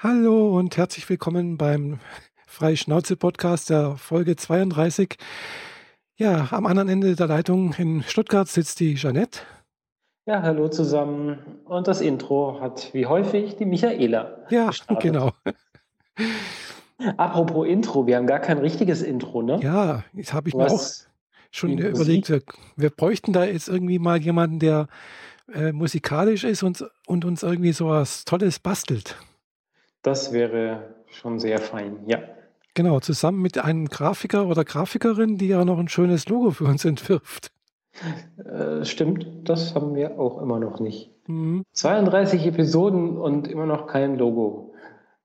Hallo und herzlich willkommen beim Freischnauze-Podcast der Folge 32. Ja, am anderen Ende der Leitung in Stuttgart sitzt die Jeanette. Ja, hallo zusammen. Und das Intro hat wie häufig die Michaela. Ja, gestartet. genau. Apropos Intro, wir haben gar kein richtiges Intro, ne? Ja, das habe ich mir auch schon überlegt. Wir, wir, bräuchten da jetzt irgendwie mal jemanden, der äh, musikalisch ist und, und uns irgendwie so was Tolles bastelt. Das wäre schon sehr fein, ja. Genau, zusammen mit einem Grafiker oder Grafikerin, die ja noch ein schönes Logo für uns entwirft. Äh, stimmt, das haben wir auch immer noch nicht. Mhm. 32 Episoden und immer noch kein Logo.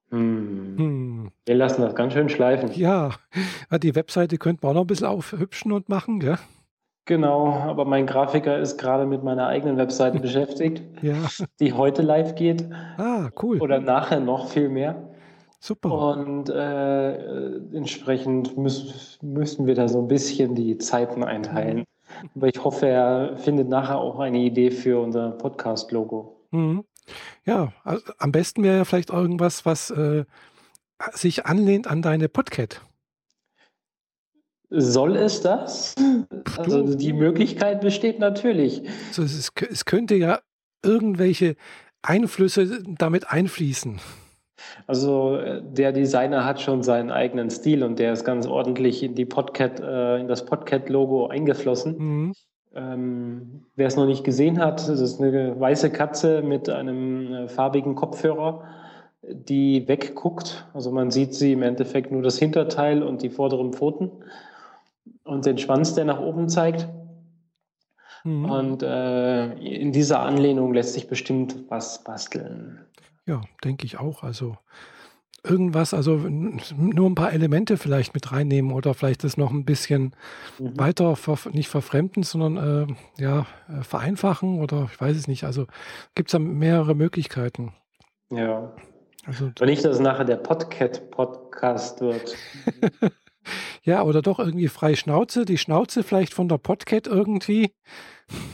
Hm. Hm. Wir lassen das ganz schön schleifen. Ja, die Webseite könnten wir auch noch ein bisschen aufhübschen und machen, gell? Genau, aber mein Grafiker ist gerade mit meiner eigenen Webseite beschäftigt, ja. die heute live geht. Ah, cool. Oder nachher noch viel mehr. Super. Und äh, entsprechend müß, müssen wir da so ein bisschen die Zeiten einteilen. Mhm. Aber ich hoffe, er findet nachher auch eine Idee für unser Podcast-Logo. Mhm. Ja, also am besten wäre ja vielleicht irgendwas, was äh, sich anlehnt an deine Podcat. Soll es das? Also die Möglichkeit besteht natürlich. Also es, ist, es könnte ja irgendwelche Einflüsse damit einfließen. Also der Designer hat schon seinen eigenen Stil und der ist ganz ordentlich in die Podcat, äh, in das Podcat-Logo eingeflossen. Mhm. Ähm, wer es noch nicht gesehen hat, das ist eine weiße Katze mit einem äh, farbigen Kopfhörer, die wegguckt. Also man sieht sie im Endeffekt nur das Hinterteil und die vorderen Pfoten und den Schwanz, der nach oben zeigt. Mhm. Und äh, in dieser Anlehnung lässt sich bestimmt was basteln. Ja, denke ich auch. Also irgendwas, also nur ein paar Elemente vielleicht mit reinnehmen oder vielleicht das noch ein bisschen mhm. weiter, nicht verfremden, sondern äh, ja, äh, vereinfachen oder ich weiß es nicht. Also gibt es da mehrere Möglichkeiten. Ja. Also, Und nicht, dass es nachher der Podcat-Podcast wird. Ja, oder doch irgendwie frei Schnauze, die Schnauze vielleicht von der Podcat irgendwie.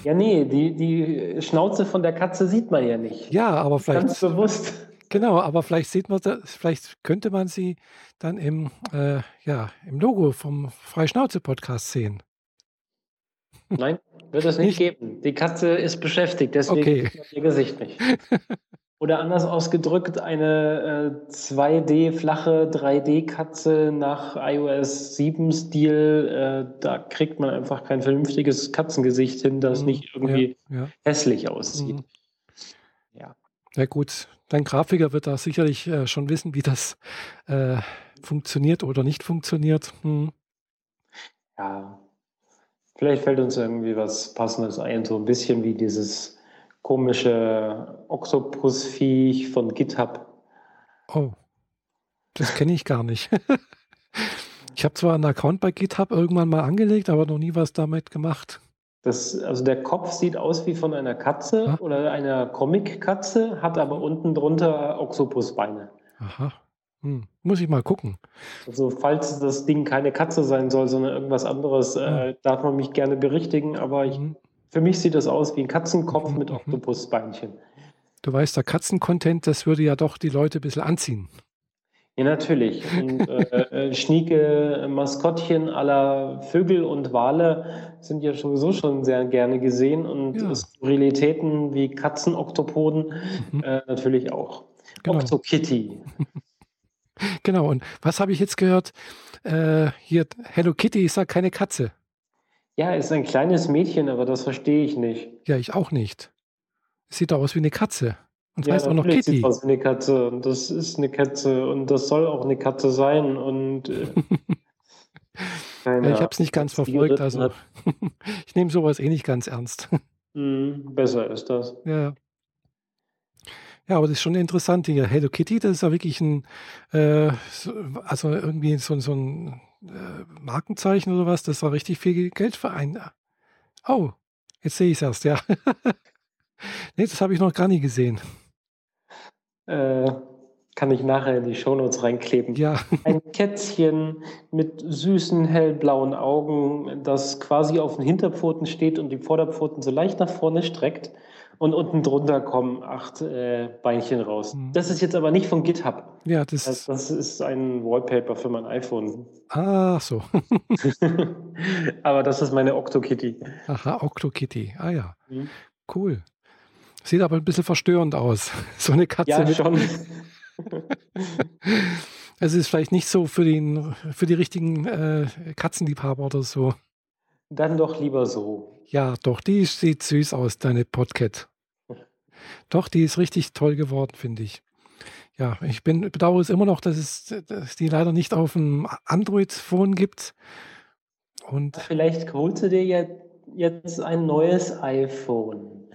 Ja, nee, die, die Schnauze von der Katze sieht man ja nicht. Ja, aber vielleicht. Ganz bewusst. Genau, aber vielleicht sieht man das, vielleicht könnte man sie dann im, äh, ja, im Logo vom Freischnauze-Podcast sehen. Nein, wird es nicht, nicht, geben. Die Katze ist beschäftigt, deswegen okay. sieht man ihr Gesicht nicht. Oder anders ausgedrückt, eine äh, 2D flache 3D-Katze nach iOS 7-Stil, äh, da kriegt man einfach kein vernünftiges Katzengesicht hin, das mhm. nicht irgendwie ja, ja. hässlich aussieht. Mhm. Ja. Ja gut, dein Grafiker wird da sicherlich äh, schon wissen, wie das äh, funktioniert oder nicht funktioniert. Hm. Ja, vielleicht fällt uns irgendwie was Passendes ein, so ein bisschen wie dieses komische Oktopusviech von GitHub. Oh, das kenne ich gar nicht. ich habe zwar einen Account bei GitHub irgendwann mal angelegt, aber noch nie was damit gemacht. Das, also der Kopf sieht aus wie von einer Katze ah. oder einer Comic-Katze, hat aber unten drunter Oktopusbeine. Aha. Hm. Muss ich mal gucken. Also falls das Ding keine Katze sein soll, sondern irgendwas anderes, ah. äh, darf man mich gerne berichtigen, aber ich mhm. Für mich sieht das aus wie ein Katzenkopf mit mhm. Oktopusbeinchen. Du weißt, der Katzencontent, das würde ja doch die Leute ein bisschen anziehen. Ja, natürlich. Und äh, äh, schnieke Maskottchen aller Vögel und Wale sind ja sowieso schon sehr gerne gesehen und ja. Skurrilitäten wie Katzenoktopoden mhm. äh, natürlich auch. Genau. Octokitty. genau, und was habe ich jetzt gehört? Äh, hier, Hello Kitty ist ja keine Katze. Ja, ist ein kleines Mädchen, aber das verstehe ich nicht. Ja, ich auch nicht. Es sieht doch aus wie eine Katze. Und ja, heißt auch noch Kitty. Sieht aus wie eine Katze und das ist eine Katze und das soll auch eine Katze sein und äh, ja, ich habe es nicht ganz verfolgt, also ich nehme sowas eh nicht ganz ernst. Mm, besser ist das. Ja. Ja, aber das ist schon interessant. Die Hello Kitty, das ist ja wirklich ein, äh, also irgendwie so, so ein äh, Markenzeichen oder was, das war richtig viel Geld für einen. Oh, jetzt sehe ich es erst, ja. nee, das habe ich noch gar nie gesehen. Äh, kann ich nachher in die Shownotes reinkleben. Ja. Ein Kätzchen mit süßen, hellblauen Augen, das quasi auf den Hinterpfoten steht und die Vorderpfoten so leicht nach vorne streckt und unten drunter kommen acht äh, Beinchen raus. Mhm. Das ist jetzt aber nicht von GitHub. Ja, das, das, das ist ein Wallpaper für mein iPhone. Ah, so. aber das ist meine OctoKitty. Aha, OctoKitty. Ah ja, mhm. cool. Sieht aber ein bisschen verstörend aus. So eine Katze. Ja, mit schon. Es ist vielleicht nicht so für, den, für die richtigen äh, Katzenliebhaber oder so. Dann doch lieber so. Ja, doch, die sieht süß aus, deine Podcat. Doch, die ist richtig toll geworden, finde ich. Ja, ich bin, bedauere es immer noch, dass es, dass die leider nicht auf dem Android-Phone gibt. Und Vielleicht holst du dir jetzt ein neues iPhone.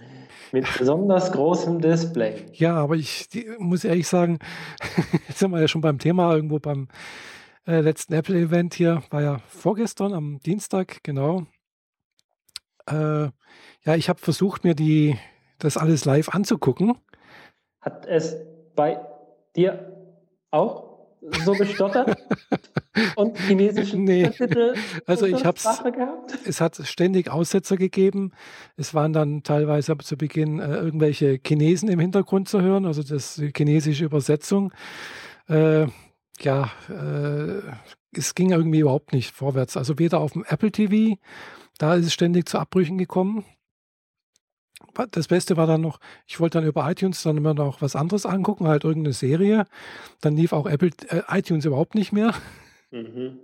Mit besonders großem Display. Ja, aber ich die, muss ehrlich sagen, jetzt sind wir ja schon beim Thema irgendwo beim äh, letzten Apple-Event hier, war ja vorgestern am Dienstag, genau. Äh, ja, ich habe versucht, mir die, das alles live anzugucken. Hat es bei dir auch so gestottert und chinesischen nee. Also ich habe es hat ständig Aussetzer gegeben. Es waren dann teilweise zu Beginn äh, irgendwelche Chinesen im Hintergrund zu hören, also das die chinesische Übersetzung. Äh, ja, äh, es ging irgendwie überhaupt nicht vorwärts. Also weder auf dem Apple TV, da ist es ständig zu Abbrüchen gekommen das Beste war dann noch, ich wollte dann über iTunes dann immer noch was anderes angucken, halt irgendeine Serie. Dann lief auch Apple äh, iTunes überhaupt nicht mehr. Mhm.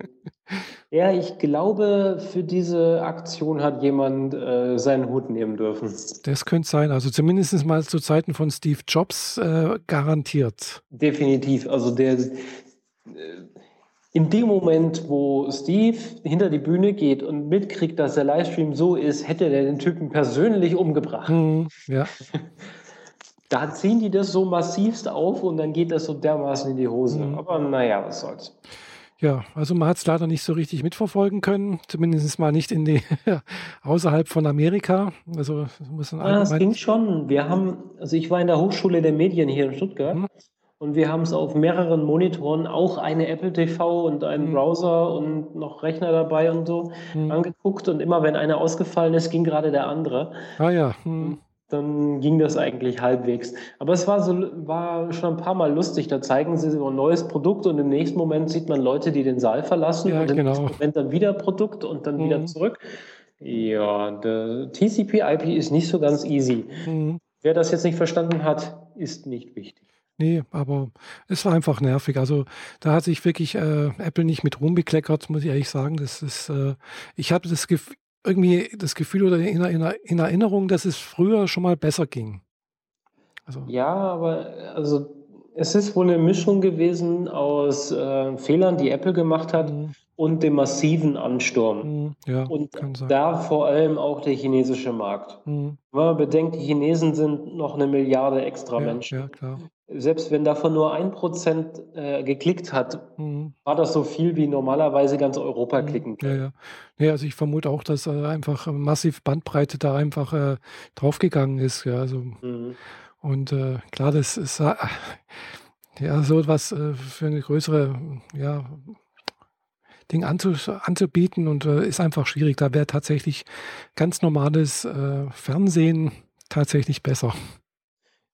Ja, ich glaube, für diese Aktion hat jemand äh, seinen Hut nehmen dürfen. Das könnte sein. Also zumindest mal zu Zeiten von Steve Jobs äh, garantiert. Definitiv. Also der, äh, in dem Moment, wo Steve hinter die Bühne geht und mitkriegt, dass der Livestream so ist, hätte er den Typen persönlich umgebracht. Mhm, ja. Da ziehen die das so massivst auf und dann geht das so dermaßen in die Hose. Mhm. Aber naja, was soll's. Ja, also man hat es leider nicht so richtig mitverfolgen können, zumindest mal nicht in die außerhalb von Amerika. Also muss man ah, es ging schon. Wir haben, also ich war in der Hochschule der Medien hier in Stuttgart. Mhm. Und wir haben es auf mehreren Monitoren, auch eine Apple TV und einen mhm. Browser und noch Rechner dabei und so mhm. angeguckt. Und immer wenn einer ausgefallen ist, ging gerade der andere. Ah ja. Mhm. Dann ging das eigentlich halbwegs. Aber es war, so, war schon ein paar Mal lustig. Da zeigen sie so ein neues Produkt und im nächsten Moment sieht man Leute, die den Saal verlassen ja, und im genau. nächsten Moment dann wieder Produkt und dann wieder mhm. zurück. Ja, der TCP/IP ist nicht so ganz easy. Mhm. Wer das jetzt nicht verstanden hat, ist nicht wichtig. Nee, aber es war einfach nervig. Also da hat sich wirklich äh, Apple nicht mit Ruhm bekleckert, muss ich ehrlich sagen. Das ist, äh, ich habe das Gef irgendwie das Gefühl oder in, in, in, Erinnerung, dass es früher schon mal besser ging. Also. Ja, aber also es ist wohl eine Mischung gewesen aus äh, Fehlern, die Apple gemacht hat mhm. und dem massiven Ansturm. Mhm, ja, und da vor allem auch der chinesische Markt. Mhm. Wenn man bedenkt, die Chinesen sind noch eine Milliarde extra ja, Menschen. Ja, klar selbst wenn davon nur ein Prozent äh, geklickt hat, mhm. war das so viel, wie normalerweise ganz Europa mhm. klicken kann. Ja, ja. Nee, also ich vermute auch, dass äh, einfach massiv Bandbreite da einfach äh, draufgegangen ist. Ja, also, mhm. Und äh, klar, das ist äh, ja so etwas äh, für eine größere ja, Ding anzu, anzubieten und ist einfach schwierig. Da wäre tatsächlich ganz normales Fernsehen tatsächlich besser.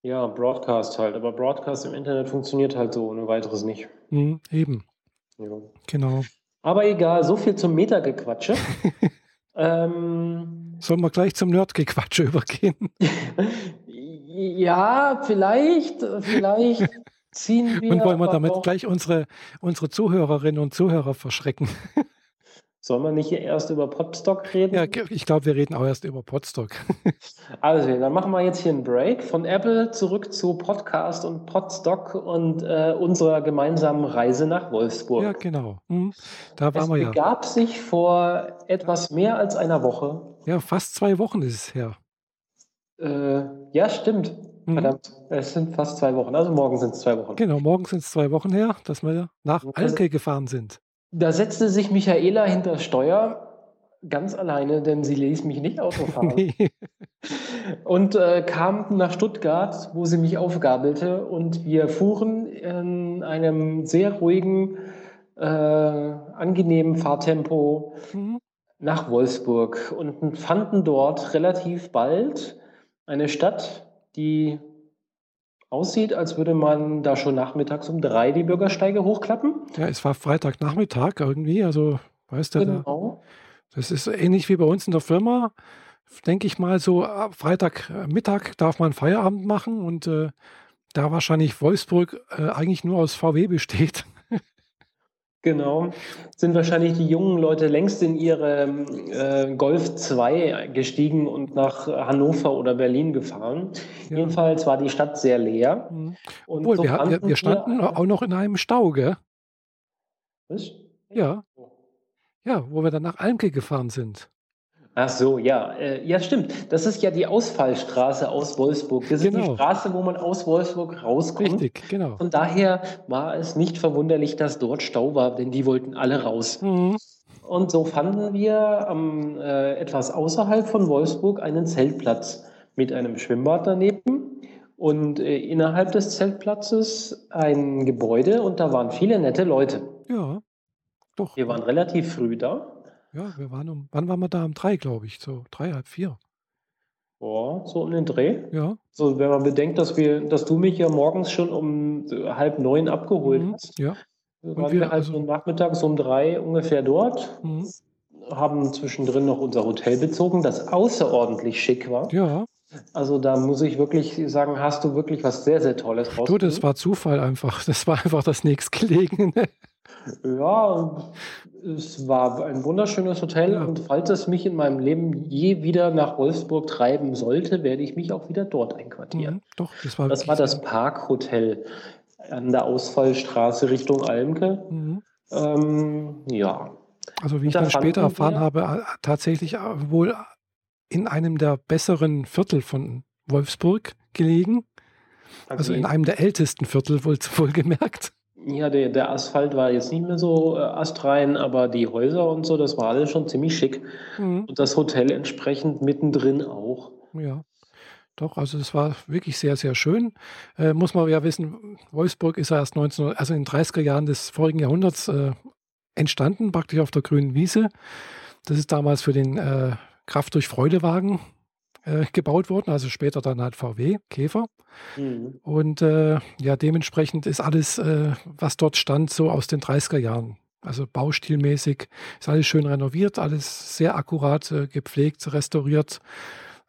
Ja, Broadcast halt. Aber Broadcast im Internet funktioniert halt so ohne weiteres nicht. Mhm, eben. Ja. Genau. Aber egal, so viel zum Meta-Gequatsche. ähm, Sollen wir gleich zum Nerd-Gequatsche übergehen? ja, vielleicht, vielleicht ziehen wir. Und wollen wir damit gleich unsere, unsere Zuhörerinnen und Zuhörer verschrecken? Sollen wir nicht erst über Podstock reden? Ja, ich glaube, wir reden auch erst über Podstock. also, dann machen wir jetzt hier einen Break von Apple zurück zu Podcast und Podstock und äh, unserer gemeinsamen Reise nach Wolfsburg. Ja, genau. Hm, da waren es wir ja. Es begab sich vor etwas mehr als einer Woche. Ja, fast zwei Wochen ist es her. Äh, ja, stimmt. Mhm. Verdammt, es sind fast zwei Wochen. Also morgen sind es zwei Wochen. Genau, morgen sind es zwei Wochen her, dass wir nach Alke gefahren sind. Da setzte sich Michaela hinter Steuer, ganz alleine, denn sie ließ mich nicht Auto fahren. nee. Und äh, kam nach Stuttgart, wo sie mich aufgabelte. Und wir fuhren in einem sehr ruhigen, äh, angenehmen Fahrtempo mhm. nach Wolfsburg und fanden dort relativ bald Eine Stadt, die aussieht, als würde man da schon nachmittags um drei die Bürgersteige hochklappen. Ja, es war Freitagnachmittag irgendwie, also weißt du, genau. da, das ist ähnlich wie bei uns in der Firma. Denke ich mal, so Freitagmittag darf man Feierabend machen und äh, da wahrscheinlich Wolfsburg äh, eigentlich nur aus VW besteht. Genau. Sind wahrscheinlich die jungen Leute längst in ihre äh, Golf 2 gestiegen und nach Hannover oder Berlin gefahren. Ja. Jedenfalls war die Stadt sehr leer. Mhm. Obwohl, so wir, wir, wir, standen wir, auch noch in einem Stau, gell? Was? Ja. Ja, wo wir dann nach Almke gefahren sind. Ach so, ja. Äh, ja, stimmt. Das ist ja die Ausfallstraße aus Wolfsburg. Das genau. ist die genau. Straße, wo man aus Wolfsburg rauskommt. Richtig, genau. Von daher war es nicht verwunderlich, dass dort Stau war, denn die wollten alle raus. Mhm. Und so fanden wir ähm, äh, etwas außerhalb von Wolfsburg einen Zeltplatz mit einem Schwimmbad daneben und äh, innerhalb des Zeltplatzes ein Gebäude und da waren viele nette Leute. Ja, doch. Wir waren relativ früh da. Ja, wir waren um, wann waren wir da? Um drei, glaube ich, so drei, halb vier. Boah, so um den Dreh. Ja. So, wenn man bedenkt, dass wir, dass du mich ja morgens schon um halb neun abgeholt mhm, hast. Ja. Und waren wir, wir halt also, nachmittags um drei ungefähr dort. Mhm. Haben zwischendrin noch unser Hotel bezogen, das außerordentlich schick war. Ja. Also da muss ich wirklich sagen, hast du wirklich was sehr, sehr Tolles raus. Du, das war Zufall einfach. Das war einfach das nächstgelegene. Ja, es war ein wunderschönes Hotel ja. und falls es mich in meinem Leben je wieder nach Wolfsburg treiben sollte, werde ich mich auch wieder dort einquartieren. Mhm, doch, das war, das, war das Parkhotel an der Ausfallstraße Richtung Almke. Mhm. Ähm, ja. Also wie ich dann später erfahren wir, habe, äh, tatsächlich äh, wohl in einem der besseren Viertel von Wolfsburg gelegen. Also, also in einem der ältesten Viertel wohl, wohlgemerkt. Ja, der, der Asphalt war jetzt nicht mehr so äh, astrein, aber die Häuser und so, das war alles schon ziemlich schick. Mhm. Und das Hotel entsprechend mittendrin auch. Ja. Doch, also es war wirklich sehr, sehr schön. Äh, muss man ja wissen, Wolfsburg ist ja erst 19, also in den 30er Jahren des vorigen Jahrhunderts äh, entstanden, praktisch auf der grünen Wiese. Das ist damals für den äh, Kraft durch Freudewagen äh, gebaut worden, also später dann halt VW, Käfer. Mhm. Und äh, ja, dementsprechend ist alles, äh, was dort stand, so aus den 30er Jahren. Also baustilmäßig ist alles schön renoviert, alles sehr akkurat äh, gepflegt, restauriert,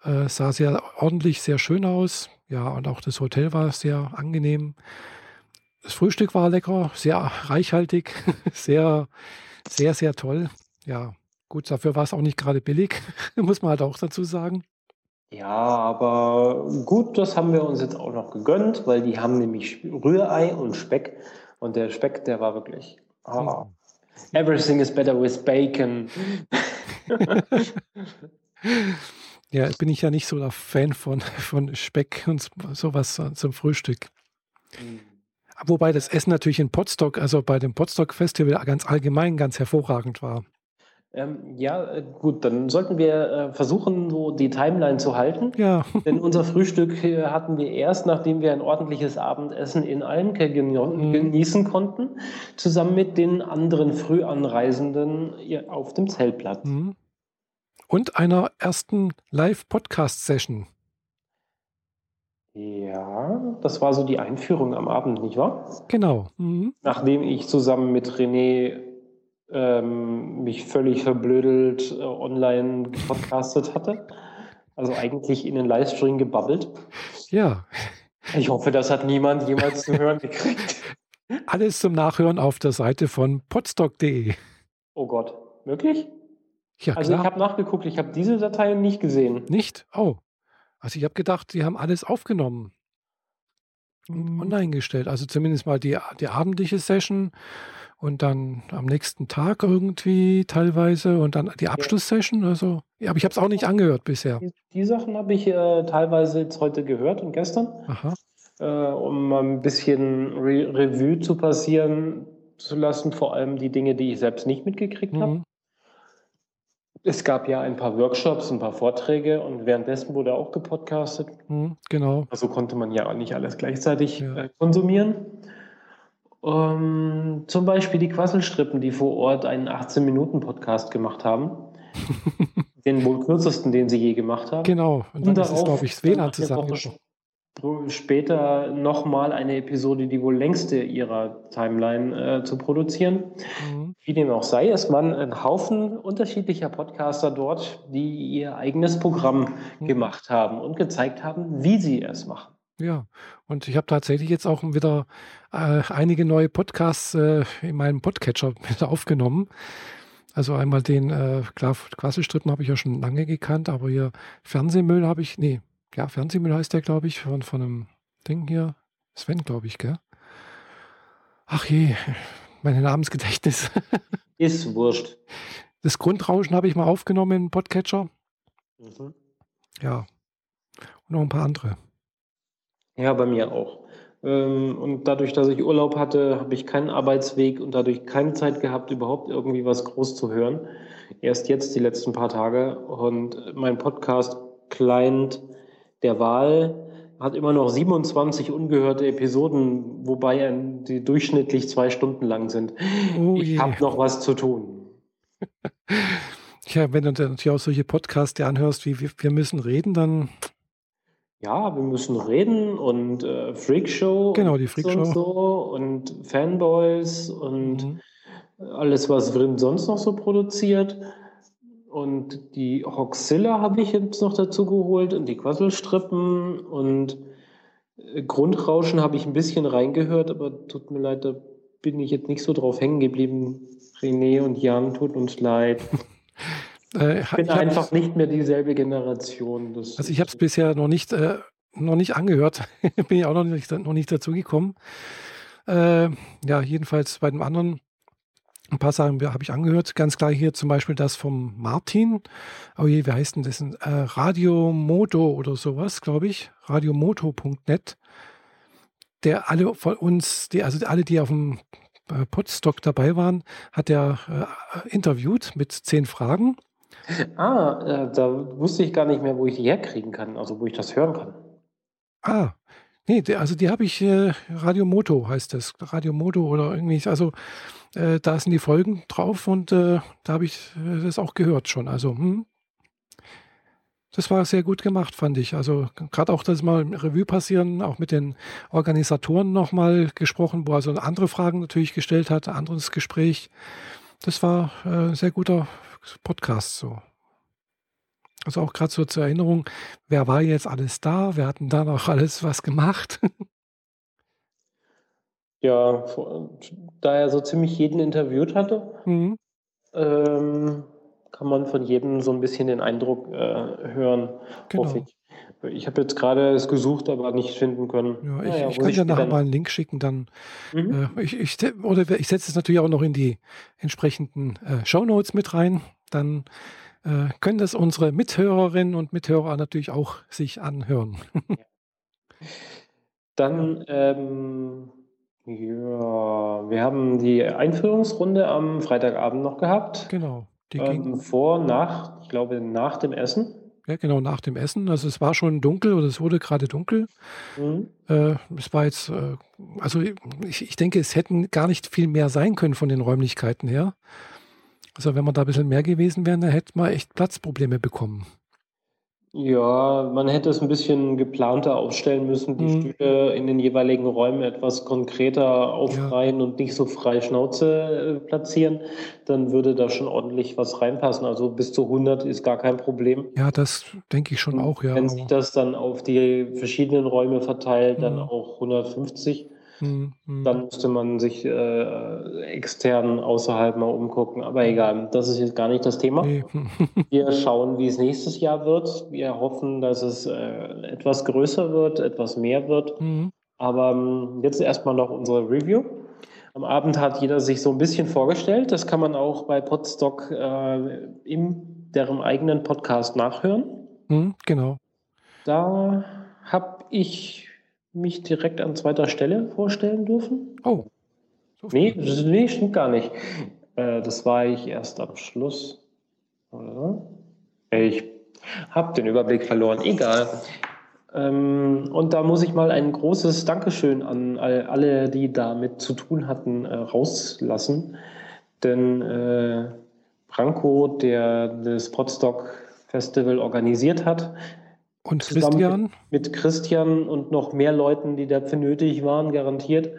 äh, sah sehr ordentlich, sehr schön aus. Ja, und auch das Hotel war sehr angenehm. Das Frühstück war lecker, sehr reichhaltig, sehr, sehr, sehr toll. Ja, gut, dafür war es auch nicht gerade billig, muss man halt auch dazu sagen. Ja, aber gut, das haben wir uns jetzt auch noch gegönnt, weil die haben nämlich Rührei und Speck. Und der Speck, der war wirklich. Oh, everything is better with bacon. ja, bin ich ja nicht so der Fan von, von Speck und sowas zum Frühstück. Mhm. Wobei das Essen natürlich in Potsdok, also bei dem Potsdok Festival ganz allgemein ganz hervorragend war. Ähm, ja, äh, gut, dann sollten wir äh, versuchen, so die Timeline zu halten. Ja. Denn unser Frühstück äh, hatten wir erst, nachdem wir ein ordentliches Abendessen in Almke mhm. genießen konnten, zusammen mit den anderen Frühanreisenden auf dem Zeltplatz. Mhm. Und einer ersten Live-Podcast-Session. Ja, das war so die Einführung am Abend, nicht wahr? Genau. Mhm. Nachdem ich zusammen mit René ähm, mich völlig verblödelt äh, online podcastet hatte. Also eigentlich in den Livestream gebabbelt. Ja. Ich hoffe, das hat niemand jemals zu hören gekriegt. Alles zum Nachhören auf der Seite von podstock.de. Oh Gott, wirklich? Ja, also klar. ich habe nachgeguckt, ich habe diese Dateien nicht gesehen. Nicht? Oh. Also ich habe gedacht, sie haben alles aufgenommen und mhm. online gestellt. Also zumindest mal die, die abendliche Session und dann am nächsten Tag irgendwie teilweise und dann die Abschlusssession. Also, ja, aber ich habe es auch nicht angehört bisher. Die, die Sachen habe ich äh, teilweise jetzt heute gehört und gestern, äh, um mal ein bisschen Re Revue zu passieren zu lassen, vor allem die Dinge, die ich selbst nicht mitgekriegt mhm. habe. Es gab ja ein paar Workshops, ein paar Vorträge und währenddessen wurde auch gepodcastet. Mhm, genau. Also konnte man ja auch nicht alles gleichzeitig ja. äh, konsumieren. Um, zum Beispiel die Quasselstrippen, die vor Ort einen 18-Minuten-Podcast gemacht haben. Den wohl kürzesten, den sie je gemacht haben. Genau, und dann ist es, glaube ich, das WLAN zusammengebrochen später nochmal eine Episode, die wohl längste ihrer Timeline äh, zu produzieren. Mhm. Wie dem auch sei, es waren ein Haufen unterschiedlicher Podcaster dort, die ihr eigenes Programm mhm. gemacht haben und gezeigt haben, wie sie es machen. Ja, und ich habe tatsächlich jetzt auch wieder äh, einige neue Podcasts äh, in meinem Podcatcher mit aufgenommen. Also einmal den, äh, klar, Quasselstrippen habe ich ja schon lange gekannt, aber hier Fernsehmüll habe ich, nee, ja, Fernsehmüll heißt der, glaube ich, von, von einem Ding hier. Sven, glaube ich, gell? Ach je, mein Namensgedächtnis. Ist wurscht. Das Grundrauschen habe ich mal aufgenommen im Podcatcher. Mhm. Ja. Und noch ein paar andere. Ja, bei mir auch. Ähm, und dadurch, dass ich Urlaub hatte, habe ich keinen Arbeitsweg und dadurch keine Zeit gehabt, überhaupt irgendwie was groß zu hören. Erst jetzt die letzten paar Tage. Und mein Podcast-Client der Wahl hat immer noch 27 ungehörte Episoden, wobei die durchschnittlich zwei Stunden lang sind. Oh ich habe noch was zu tun. ja, wenn du natürlich auch solche Podcasts dir anhörst, wie wir müssen reden, dann. Ja, wir müssen reden und äh, Freakshow. Genau, die Freakshow. Und, so, und Fanboys und mhm. alles, was Grimm sonst noch so produziert. Und die Hoxilla habe ich jetzt noch dazu geholt und die Quasselstrippen und äh, Grundrauschen habe ich ein bisschen reingehört, aber tut mir leid, da bin ich jetzt nicht so drauf hängen geblieben. René und Jan, tut uns leid. Äh, ich bin ich einfach nicht mehr dieselbe Generation. Das also ich habe es bisher noch nicht, äh, noch nicht angehört. bin ich auch noch nicht, noch nicht dazu gekommen. Äh, ja, jedenfalls bei dem anderen ein paar Sachen habe ich angehört. Ganz klar hier zum Beispiel das vom Martin. Oh je, wie heißt denn das? Äh, Radio Moto oder sowas, glaube ich. Radiomoto.net. Der alle von uns, die, also alle, die auf dem äh, Podstock dabei waren, hat er äh, interviewt mit zehn Fragen. Ah, äh, da wusste ich gar nicht mehr, wo ich die herkriegen kann, also wo ich das hören kann. Ah, nee, also die habe ich, äh, Radio Moto heißt das, Radio Moto oder irgendwie, also äh, da sind die Folgen drauf und äh, da habe ich äh, das auch gehört schon. Also, hm, das war sehr gut gemacht, fand ich. Also gerade auch das mal Revue passieren, auch mit den Organisatoren nochmal gesprochen, wo er also andere Fragen natürlich gestellt hat, anderes Gespräch. Das war äh, sehr guter Podcast so. Also auch gerade so zur Erinnerung, wer war jetzt alles da? Wer hat denn da noch alles was gemacht? Ja, da er so ziemlich jeden interviewt hatte, mhm. ähm, kann man von jedem so ein bisschen den Eindruck äh, hören, genau. hoffe ich. Ich habe jetzt gerade es gesucht, aber nicht finden können. Ja, ich, naja, ich kann dir nachher mal einen Link schicken, dann mhm. äh, ich, ich, oder ich setze es natürlich auch noch in die entsprechenden äh, Show Notes mit rein. Dann äh, können das unsere Mithörerinnen und Mithörer natürlich auch sich anhören. Dann ähm, ja, wir haben die Einführungsrunde am Freitagabend noch gehabt. Genau. Die ähm, vor, nach, ich glaube, nach dem Essen. Ja, genau, nach dem Essen. Also es war schon dunkel oder es wurde gerade dunkel. Mhm. Äh, es war jetzt, äh, also ich, ich denke, es hätten gar nicht viel mehr sein können von den Räumlichkeiten her. Also wenn man da ein bisschen mehr gewesen wäre, dann hätte man echt Platzprobleme bekommen. Ja, man hätte es ein bisschen geplanter aufstellen müssen, die mhm. Stühle in den jeweiligen Räumen etwas konkreter aufreihen ja. und nicht so frei Schnauze äh, platzieren. Dann würde da schon ordentlich was reinpassen. Also bis zu 100 ist gar kein Problem. Ja, das denke ich schon und auch, ja. Wenn sich das dann auf die verschiedenen Räume verteilt, mhm. dann auch 150. Mhm. Dann müsste man sich äh, extern außerhalb mal umgucken. Aber egal, das ist jetzt gar nicht das Thema. Nee. Wir schauen, wie es nächstes Jahr wird. Wir hoffen, dass es äh, etwas größer wird, etwas mehr wird. Mhm. Aber ähm, jetzt erstmal noch unsere Review. Am Abend hat jeder sich so ein bisschen vorgestellt. Das kann man auch bei Podstock äh, in deren eigenen Podcast nachhören. Mhm, genau. Da habe ich mich direkt an zweiter Stelle vorstellen dürfen. Oh. So nee, das, nee, stimmt gar nicht. Äh, das war ich erst am Schluss. Oder? Ich habe den Überblick verloren. Egal. Ähm, und da muss ich mal ein großes Dankeschön an alle, die damit zu tun hatten, äh, rauslassen. Denn äh, Branko, der das Podstock Festival organisiert hat. Und Christian? Mit, Christian und noch mehr Leuten, die dafür nötig waren, garantiert.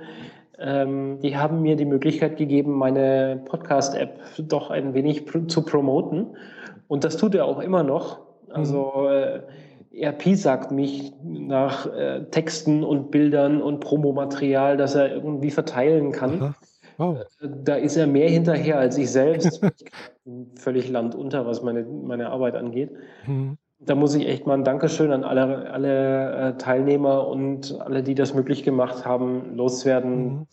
Ähm, die haben mir die Möglichkeit gegeben, meine Podcast-App doch ein wenig pr zu promoten. Und das tut er auch immer noch. Also mhm. äh, RP sagt mich nach äh, Texten und Bildern und Promomaterial, das er irgendwie verteilen kann. Wow. Äh, da ist er mehr hinterher als ich selbst. ich völlig landunter, was meine, meine Arbeit angeht. Mhm. Da muss ich echt mal ein Dankeschön an alle, alle äh, Teilnehmer und alle, die das möglich gemacht haben, loswerden. Mhm.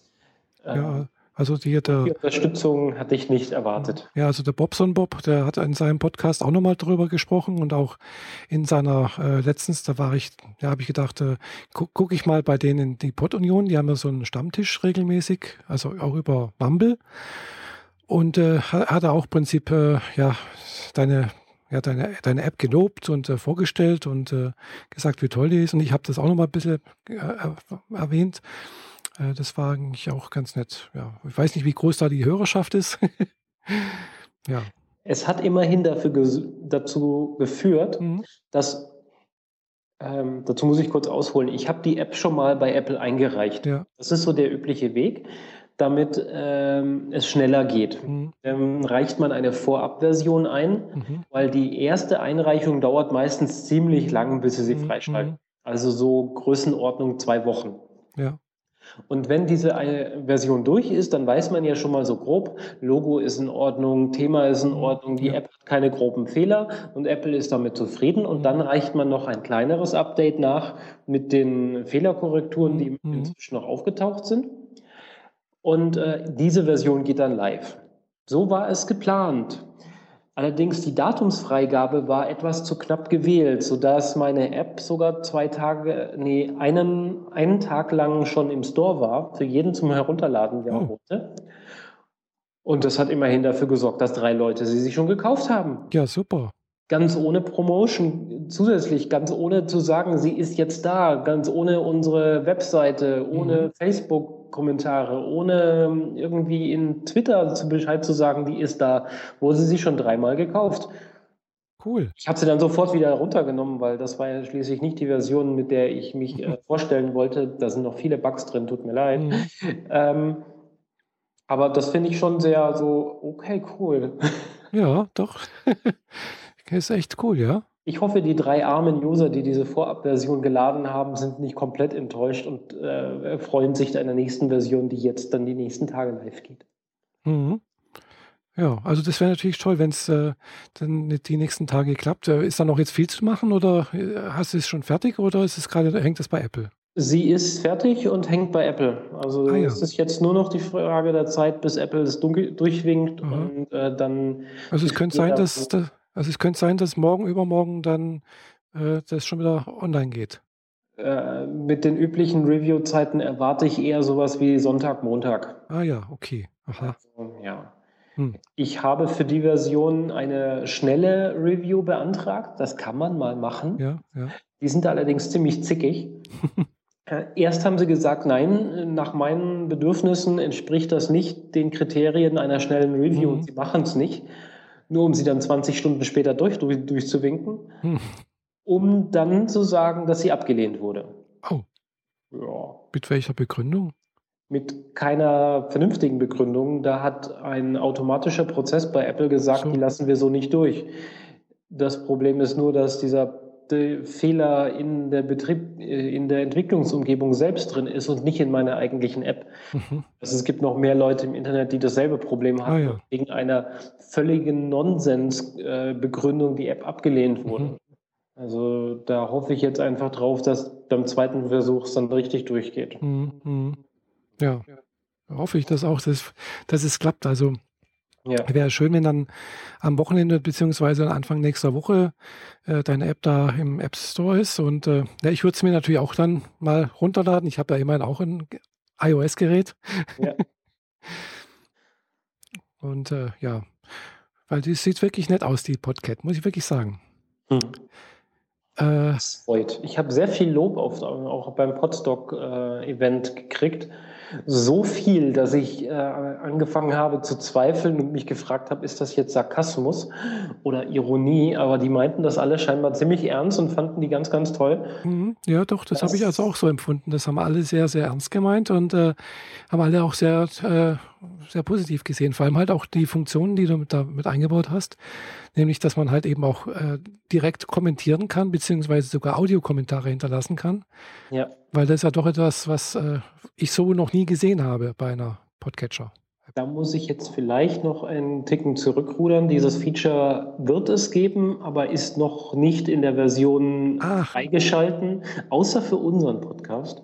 Ja, ähm, also die, der, die Unterstützung hatte ich nicht erwartet. Ja, also der Bobson Bob, der hat in seinem Podcast auch nochmal drüber gesprochen und auch in seiner äh, letztens, da war ich, ja, habe ich gedacht, äh, gucke guck ich mal bei denen in die Pod-Union, die haben ja so einen Stammtisch regelmäßig, also auch über Mumble. Und äh, hat er auch im Prinzip äh, ja deine ja, deine, deine App gelobt und äh, vorgestellt und äh, gesagt, wie toll die ist. Und ich habe das auch noch mal ein bisschen äh, erwähnt. Äh, das war eigentlich auch ganz nett. Ja, ich weiß nicht, wie groß da die Hörerschaft ist. ja. Es hat immerhin dafür dazu geführt, mhm. dass ähm, dazu muss ich kurz ausholen. Ich habe die App schon mal bei Apple eingereicht. Ja. Das ist so der übliche Weg, damit ähm, es schneller geht. Mhm. Ähm, reicht man eine Vorabversion ein, mhm. weil die erste Einreichung dauert meistens ziemlich lang, bis sie sie mhm. freischalten. Mhm. Also so Größenordnung zwei Wochen. Ja. Und wenn diese Version durch ist, dann weiß man ja schon mal so grob, Logo ist in Ordnung, Thema ist in mhm. Ordnung, die App hat keine groben Fehler und Apple ist damit zufrieden. Und dann reicht man noch ein kleineres Update nach mit den Fehlerkorrekturen, die mhm. inzwischen noch aufgetaucht sind. Und äh, diese Version geht dann live. So war es geplant. Allerdings die Datumsfreigabe war etwas zu knapp gewählt, sodass meine App sogar zwei Tage, nee, einen, einen Tag lang schon im Store war, für jeden zum Herunterladen, der oh. wollte. Und das hat immerhin dafür gesorgt, dass drei Leute sie sich schon gekauft haben. Ja, super. Ganz ohne Promotion, zusätzlich, ganz ohne zu sagen, sie ist jetzt da, ganz ohne unsere Webseite, ohne mhm. Facebook, Kommentare, ohne ähm, irgendwie in Twitter zu Bescheid zu sagen, die ist da, wurde sie schon dreimal gekauft. Cool. Ich habe sie dann sofort wieder runtergenommen, weil das war ja schließlich nicht die Version, mit der ich mich äh, vorstellen wollte. Da sind noch viele Bugs drin, tut mir leid. Mhm. Ähm, aber das finde ich schon sehr so, okay, cool. Ja, doch. ist echt cool, ja. Ich hoffe, die drei armen User, die diese Vorabversion geladen haben, sind nicht komplett enttäuscht und äh, freuen sich einer nächsten Version, die jetzt dann die nächsten Tage live geht. Mhm. Ja, also das wäre natürlich toll, wenn es äh, dann die nächsten Tage klappt. Äh, ist da noch jetzt viel zu machen oder äh, hast du es schon fertig oder ist es gerade, hängt das bei Apple? Sie ist fertig und hängt bei Apple. Also ah, ja. es ist jetzt nur noch die Frage der Zeit, bis Apple es durchwinkt mhm. und äh, dann. Also es könnte sein, dass, dass also es könnte sein, dass morgen, übermorgen dann äh, das schon wieder online geht. Äh, mit den üblichen Review-Zeiten erwarte ich eher sowas wie Sonntag, Montag. Ah ja, okay. Aha. Also, ja. Hm. Ich habe für die Version eine schnelle Review beantragt. Das kann man mal machen. Ja, ja. Die sind allerdings ziemlich zickig. Äh, erst haben sie gesagt, nein, nach meinen Bedürfnissen entspricht das nicht den Kriterien einer schnellen Review. Mhm. Sie machen es nicht nur um sie dann 20 Stunden später durch, durch, durchzuwinken, hm. um dann zu sagen, dass sie abgelehnt wurde. Oh. Ja. Mit welcher Begründung? Mit keiner vernünftigen Begründung. Da hat ein automatischer Prozess bei Apple gesagt, so. die lassen wir so nicht durch. Das Problem ist nur, dass dieser Fehler in der Betrieb, äh, in der Entwicklungsumgebung selbst drin ist und nicht in meiner eigentlichen App. Mhm. Also es gibt noch mehr Leute im Internet, die dasselbe Problem haben, ah, ja. wegen einer völligen Nonsensbegründung äh, die App abgelehnt wurde. Mhm. Also da hoffe ich jetzt einfach drauf, dass beim zweiten Versuch es dann richtig durchgeht. Mhm. mhm. Ja, hoffe ich das auch, dass, dass es klappt. Also ja. Wäre schön, wenn dann am Wochenende beziehungsweise Anfang nächster Woche äh, deine App da im App Store ist. Und äh, ja, ich würde es mir natürlich auch dann mal runterladen. Ich habe ja immerhin auch ein iOS-Gerät. Ja. Und äh, ja, weil die sieht wirklich nett aus, die Podcat, muss ich wirklich sagen. Hm. Äh, das freut. Ich habe sehr viel Lob auf, auch beim Podstock-Event äh, gekriegt so viel, dass ich äh, angefangen habe zu zweifeln und mich gefragt habe, ist das jetzt Sarkasmus oder Ironie? Aber die meinten das alle scheinbar ziemlich ernst und fanden die ganz, ganz toll. Mhm. Ja, doch, das, das habe ich also auch so empfunden. Das haben alle sehr, sehr ernst gemeint und äh, haben alle auch sehr, äh, sehr positiv gesehen. Vor allem halt auch die Funktionen, die du mit, da mit eingebaut hast. Nämlich, dass man halt eben auch äh, direkt kommentieren kann, beziehungsweise sogar Audiokommentare hinterlassen kann. Ja. Weil das ist ja doch etwas, was äh, ich so noch nie gesehen habe bei einer Podcatcher. Da muss ich jetzt vielleicht noch einen Ticken zurückrudern. Dieses Feature wird es geben, aber ist noch nicht in der Version Ach. freigeschalten, außer für unseren Podcast.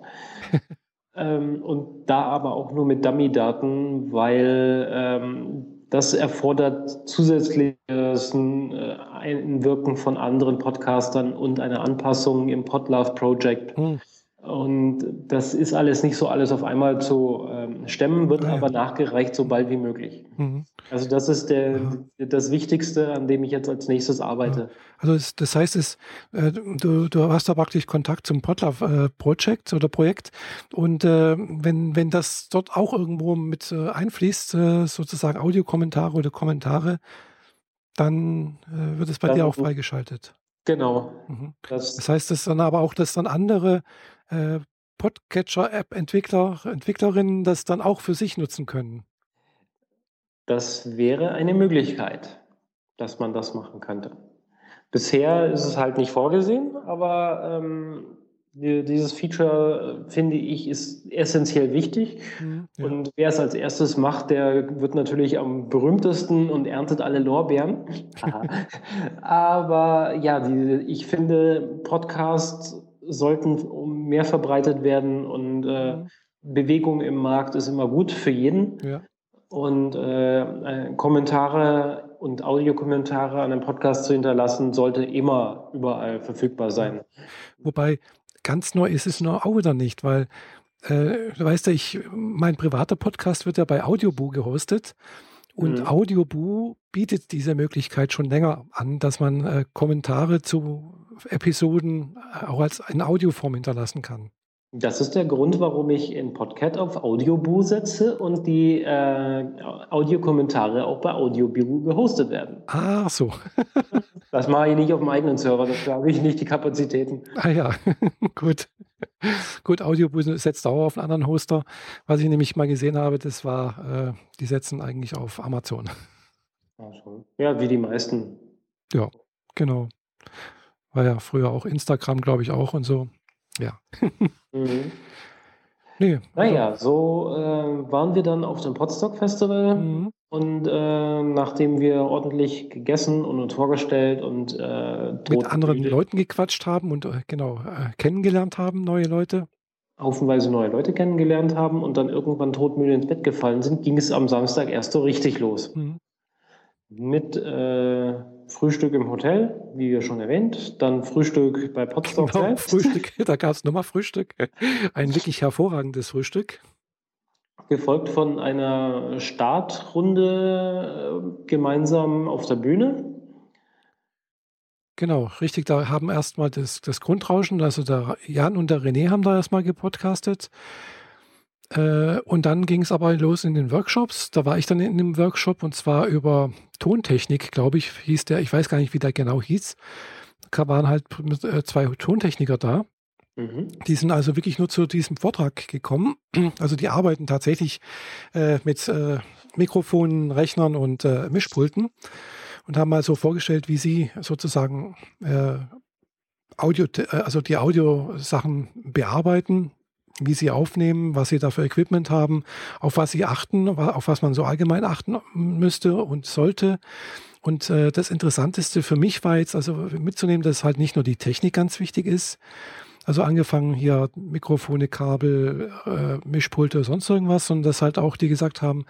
ähm, und da aber auch nur mit Dummy-Daten, weil ähm, das erfordert zusätzliches äh, Einwirken von anderen Podcastern und eine Anpassung im Podlove Project. Hm. Und das ist alles nicht so alles auf einmal zu ähm, stemmen, wird ja. aber nachgereicht so bald wie möglich. Mhm. Also das ist der, ja. das Wichtigste, an dem ich jetzt als nächstes arbeite. Also es, das heißt, es, äh, du, du hast da praktisch Kontakt zum Podlove äh, Project oder Projekt und äh, wenn, wenn das dort auch irgendwo mit äh, einfließt, äh, sozusagen Audiokommentare oder Kommentare, dann äh, wird es bei dann, dir auch freigeschaltet. Genau. Mhm. Das, das, heißt, dass dann aber auch, dass dann andere äh, Podcatcher-App-Entwickler, Entwicklerinnen das dann auch für sich nutzen können. Das wäre eine Möglichkeit, dass man das machen könnte. Bisher ist es halt nicht vorgesehen, aber ähm, dieses Feature, äh, finde ich, ist essentiell wichtig. Mhm, ja. Und wer es als erstes macht, der wird natürlich am berühmtesten und erntet alle Lorbeeren. Aber ja, die, ich finde, Podcasts sollten mehr verbreitet werden und äh, mhm. Bewegung im Markt ist immer gut für jeden. Ja. Und äh, äh, Kommentare und Audiokommentare an einem Podcast zu hinterlassen, sollte immer überall verfügbar sein. Wobei ganz neu ist es nur auch wieder nicht, weil äh, du weißt ja, ich, mein privater Podcast wird ja bei Audioboo gehostet. Und mhm. Audioboo bietet diese Möglichkeit schon länger an, dass man äh, Kommentare zu Episoden äh, auch als in Audioform hinterlassen kann. Das ist der Grund, warum ich in Podcast auf Audioboo setze und die äh, Audiokommentare auch bei Audioboo gehostet werden. Ah, so. das mache ich nicht auf dem eigenen Server, dafür habe ich nicht die Kapazitäten. Ah ja, gut. Gut, Audioboo setzt auch auf einen anderen Hoster. Was ich nämlich mal gesehen habe, das war, äh, die setzen eigentlich auf Amazon. Ja, wie die meisten. Ja, genau. War ja früher auch Instagram, glaube ich, auch und so. Ja. mhm. Nee. Naja, also so äh, waren wir dann auf dem Podstock Festival mhm. und äh, nachdem wir ordentlich gegessen und uns vorgestellt und äh, mit anderen Müde, Leuten gequatscht haben und äh, genau äh, kennengelernt haben, neue Leute. Haufenweise neue Leute kennengelernt haben und dann irgendwann todmüde ins Bett gefallen sind, ging es am Samstag erst so richtig los. Mhm. Mit äh, Frühstück im Hotel, wie wir schon erwähnt, dann Frühstück bei Potsdam genau, selbst. Frühstück, da gab es nochmal Frühstück. Ein wirklich hervorragendes Frühstück. Gefolgt von einer Startrunde äh, gemeinsam auf der Bühne. Genau, richtig. Da haben erstmal das, das Grundrauschen, also der Jan und der René haben da erstmal gepodcastet. Äh, und dann ging es aber los in den Workshops. Da war ich dann in einem Workshop und zwar über Tontechnik, glaube ich, hieß der. Ich weiß gar nicht, wie der genau hieß. Da waren halt äh, zwei Tontechniker da. Mhm. Die sind also wirklich nur zu diesem Vortrag gekommen. Also die arbeiten tatsächlich äh, mit äh, Mikrofonen, Rechnern und äh, Mischpulten und haben mal so vorgestellt, wie sie sozusagen äh, Audio, also die Audiosachen bearbeiten, wie sie aufnehmen, was sie da für Equipment haben, auf was sie achten, auf was man so allgemein achten müsste und sollte. Und äh, das Interessanteste für mich war jetzt also mitzunehmen, dass halt nicht nur die Technik ganz wichtig ist, also angefangen hier Mikrofone, Kabel, äh, Mischpulte, sonst irgendwas, sondern dass halt auch die gesagt haben,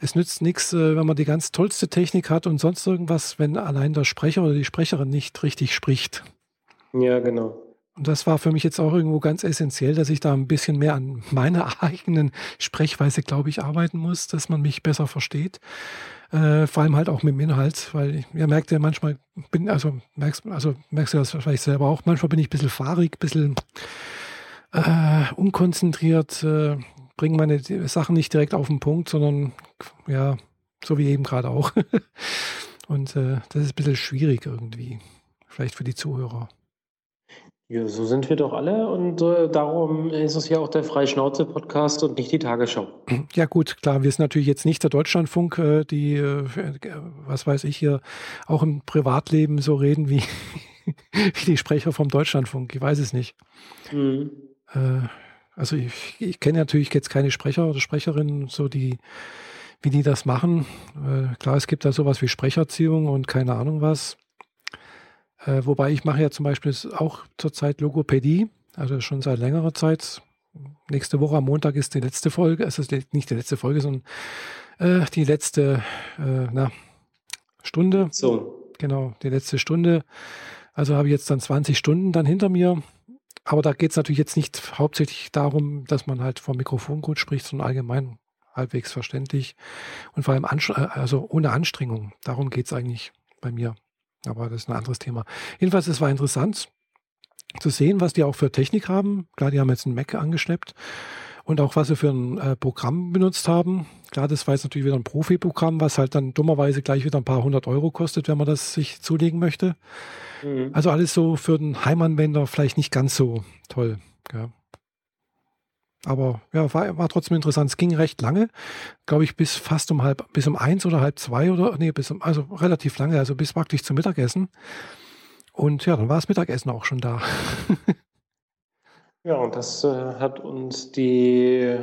es nützt nichts, äh, wenn man die ganz tollste Technik hat und sonst irgendwas, wenn allein der Sprecher oder die Sprecherin nicht richtig spricht. Ja, genau. Und das war für mich jetzt auch irgendwo ganz essentiell, dass ich da ein bisschen mehr an meiner eigenen Sprechweise, glaube ich, arbeiten muss, dass man mich besser versteht. Äh, vor allem halt auch mit dem Inhalt, weil ich, ihr merkt ja manchmal, bin, also merkst, also merkst du das vielleicht selber auch, manchmal bin ich ein bisschen fahrig, ein bisschen äh, unkonzentriert, äh, bringe meine Sachen nicht direkt auf den Punkt, sondern ja, so wie eben gerade auch. Und äh, das ist ein bisschen schwierig irgendwie, vielleicht für die Zuhörer. Ja, so sind wir doch alle und äh, darum ist es ja auch der Freischnauze-Podcast und nicht die Tagesschau. Ja gut, klar, wir sind natürlich jetzt nicht der Deutschlandfunk, äh, die, äh, was weiß ich hier, auch im Privatleben so reden wie, wie die Sprecher vom Deutschlandfunk. Ich weiß es nicht. Mhm. Äh, also ich, ich kenne natürlich jetzt keine Sprecher oder Sprecherinnen, so die, wie die das machen. Äh, klar, es gibt da sowas wie Sprecherziehung und keine Ahnung was. Äh, wobei ich mache ja zum Beispiel auch zurzeit Logopädie, also schon seit längerer Zeit. Nächste Woche am Montag ist die letzte Folge, es ist nicht die letzte Folge, sondern äh, die letzte äh, na, Stunde. So. Genau, die letzte Stunde. Also habe ich jetzt dann 20 Stunden dann hinter mir. Aber da geht es natürlich jetzt nicht hauptsächlich darum, dass man halt vom Mikrofon gut spricht, sondern allgemein halbwegs verständlich und vor allem äh, also ohne Anstrengung. Darum geht es eigentlich bei mir. Aber das ist ein anderes Thema. Jedenfalls, es war interessant zu sehen, was die auch für Technik haben. Klar, die haben jetzt einen Mac angeschleppt und auch was sie für ein äh, Programm benutzt haben. Klar, das war jetzt natürlich wieder ein Profi-Programm, was halt dann dummerweise gleich wieder ein paar hundert Euro kostet, wenn man das sich zulegen möchte. Mhm. Also alles so für den Heimanwender vielleicht nicht ganz so toll. Ja. Aber ja, war, war trotzdem interessant. Es ging recht lange, glaube ich, bis fast um halb, bis um eins oder halb zwei oder, nee, bis um, also relativ lange, also bis praktisch zum Mittagessen. Und ja, dann war das Mittagessen auch schon da. ja, und das äh, hat uns die,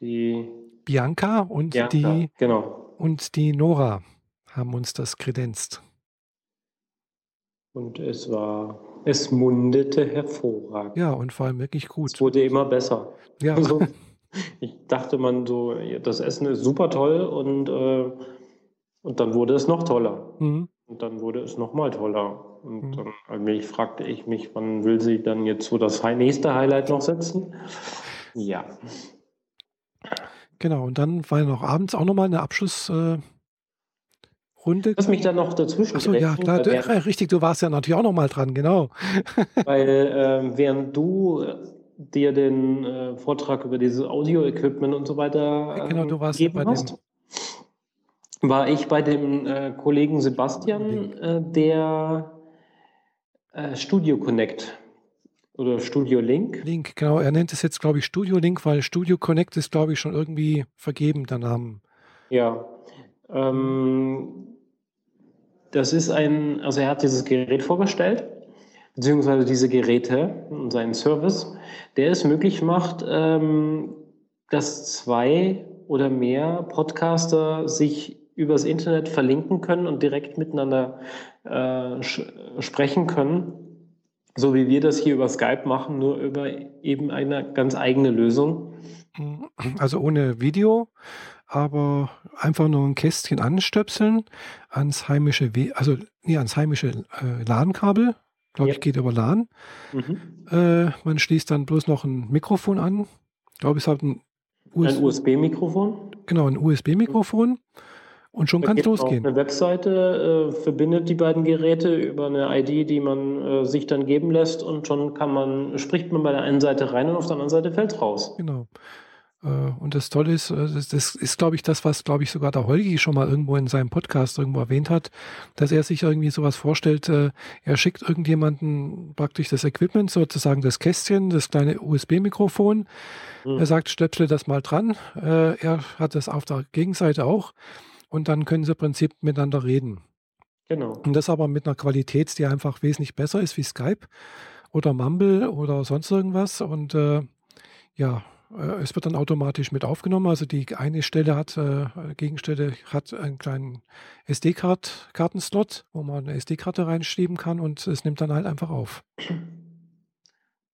die Bianca und Bianca, die genau. und die Nora haben uns das kredenzt. Und es war es mundete hervorragend. Ja, und vor allem wirklich gut. Es wurde immer besser. Ja. Also, ich dachte man so, das Essen ist super toll und, äh, und dann wurde es noch toller. Mhm. Und dann wurde es noch mal toller. Und mhm. dann allmählich fragte ich mich, wann will sie dann jetzt so das nächste Highlight noch setzen? Ja. Genau, und dann war ja noch abends auch nochmal eine Abschluss. Äh Runde. Lass mich da noch dazwischen. Achso, ja, klar, du, während, richtig, du warst ja natürlich auch noch mal dran, genau. Weil äh, während du äh, dir den äh, Vortrag über dieses Audio-Equipment und so weiter äh, genau, du warst gegeben hast, war ich bei dem äh, Kollegen Sebastian, äh, der Studio Connect oder Studio Link. Link, genau. Er nennt es jetzt, glaube ich, Studio Link, weil Studio Connect ist, glaube ich, schon irgendwie vergeben, der Name. Ja. Ähm, das ist ein, also er hat dieses Gerät vorgestellt, beziehungsweise diese Geräte und seinen Service, der es möglich macht, ähm, dass zwei oder mehr Podcaster sich übers Internet verlinken können und direkt miteinander äh, sprechen können, so wie wir das hier über Skype machen, nur über eben eine ganz eigene Lösung. Also ohne Video, aber einfach nur ein Kästchen anstöpseln ans heimische, We also nee, ans heimische äh, LAN-Kabel. Glaube ja. ich, geht über LAN. Mhm. Äh, man schließt dann bloß noch ein Mikrofon an. Ich glaube, es hat ein, US ein USB-Mikrofon. Genau, ein USB-Mikrofon. Und schon kann es losgehen. Eine Webseite äh, verbindet die beiden Geräte über eine ID, die man äh, sich dann geben lässt und schon kann man, spricht man bei der einen Seite rein und auf der anderen Seite fällt es raus. Genau. Äh, und das Tolle ist, äh, das ist, glaube ich, das, was, glaube ich, sogar der Holgi schon mal irgendwo in seinem Podcast irgendwo erwähnt hat, dass er sich irgendwie sowas vorstellt, äh, er schickt irgendjemanden praktisch das Equipment, sozusagen das Kästchen, das kleine USB-Mikrofon. Mhm. Er sagt, stöpsle das mal dran. Er hat das auf der Gegenseite auch. Und dann können sie im Prinzip miteinander reden. Genau. Und das aber mit einer Qualität, die einfach wesentlich besser ist wie Skype oder Mumble oder sonst irgendwas. Und äh, ja, es wird dann automatisch mit aufgenommen. Also die eine Stelle hat, äh, Gegenstelle hat einen kleinen SD-Kartenslot, wo man eine SD-Karte reinschieben kann und es nimmt dann halt einfach auf.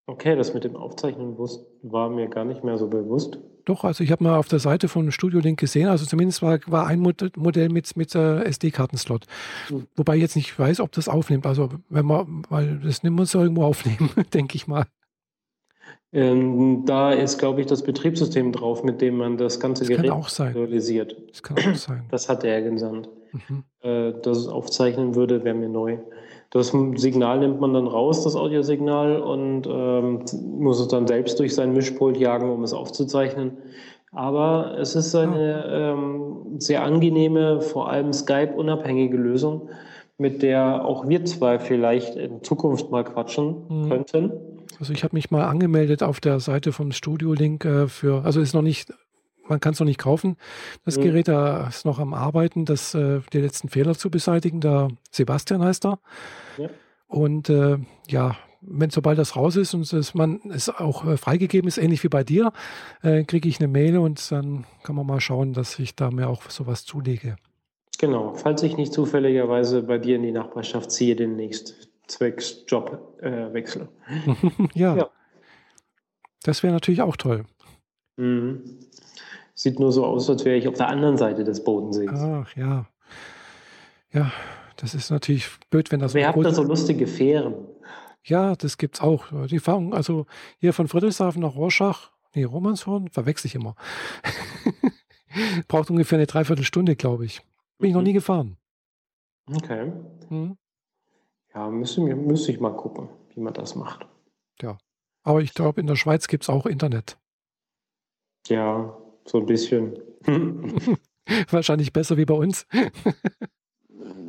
Okay, das mit dem Aufzeichnen war mir gar nicht mehr so bewusst. Doch, also ich habe mal auf der Seite von Studio Link gesehen, also zumindest war, war ein Modell mit, mit äh, SD-Kartenslot. Hm. Wobei ich jetzt nicht weiß, ob das aufnimmt. Also wenn man, weil das nimmt man so irgendwo aufnehmen, denke ich mal. Ähm, da ist, glaube ich, das Betriebssystem drauf, mit dem man das ganze das Gerät kann auch sein. realisiert. Das kann auch sein. Das hat er gesandt. Mhm. Äh, dass es aufzeichnen würde, wäre mir neu. Das Signal nimmt man dann raus, das Audiosignal, und ähm, muss es dann selbst durch sein Mischpult jagen, um es aufzuzeichnen. Aber es ist eine ähm, sehr angenehme, vor allem Skype-unabhängige Lösung, mit der auch wir zwei vielleicht in Zukunft mal quatschen mhm. könnten. Also ich habe mich mal angemeldet auf der Seite vom Studio Link äh, für, also ist noch nicht, man kann es noch nicht kaufen. Das mhm. Gerät da ist noch am Arbeiten, das, äh, die letzten Fehler zu beseitigen. Der Sebastian heißt er. Ja. Und äh, ja, wenn sobald das raus ist und es, man es auch äh, freigegeben ist, ähnlich wie bei dir, äh, kriege ich eine Mail und dann kann man mal schauen, dass ich da mir auch sowas zulege. Genau, falls ich nicht zufälligerweise bei dir in die Nachbarschaft ziehe demnächst zwecks Jobwechsel. Äh, ja. ja. Das wäre natürlich auch toll. Mhm. Sieht nur so aus, als wäre ich auf der anderen Seite des Bodensees. Ach ja. Ja, das ist natürlich blöd, wenn das. Wer hat da so lustige Fähren? Ja, das gibt's auch. Die fahren also hier von Friedrichshafen nach Rorschach, nee, Romanshorn, verwechsel ich immer. Braucht ungefähr eine Dreiviertelstunde, glaube ich. Bin ich noch mhm. nie gefahren. Okay. Hm? Ja, müsste, müsste ich mal gucken, wie man das macht. Ja. Aber ich glaube, in der Schweiz gibt es auch Internet. Ja, so ein bisschen. Wahrscheinlich besser wie bei uns.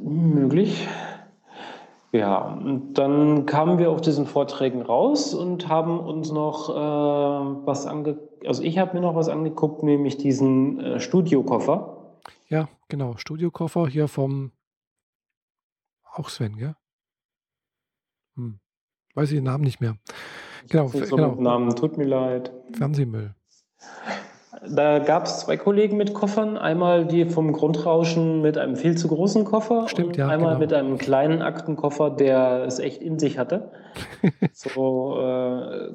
Möglich. Ja, und dann kamen wir auf diesen Vorträgen raus und haben uns noch äh, was angeguckt. Also ich habe mir noch was angeguckt, nämlich diesen äh, Studiokoffer. Ja, genau. Studiokoffer hier vom auch Sven, gell? Hm. Weiß ich den Namen nicht mehr. Genau, so genau. Namen, tut mir leid. Fernsehmüll. Da gab es zwei Kollegen mit Koffern. Einmal die vom Grundrauschen mit einem viel zu großen Koffer. Stimmt, und ja. Einmal genau. mit einem kleinen Aktenkoffer, der es echt in sich hatte. so, äh,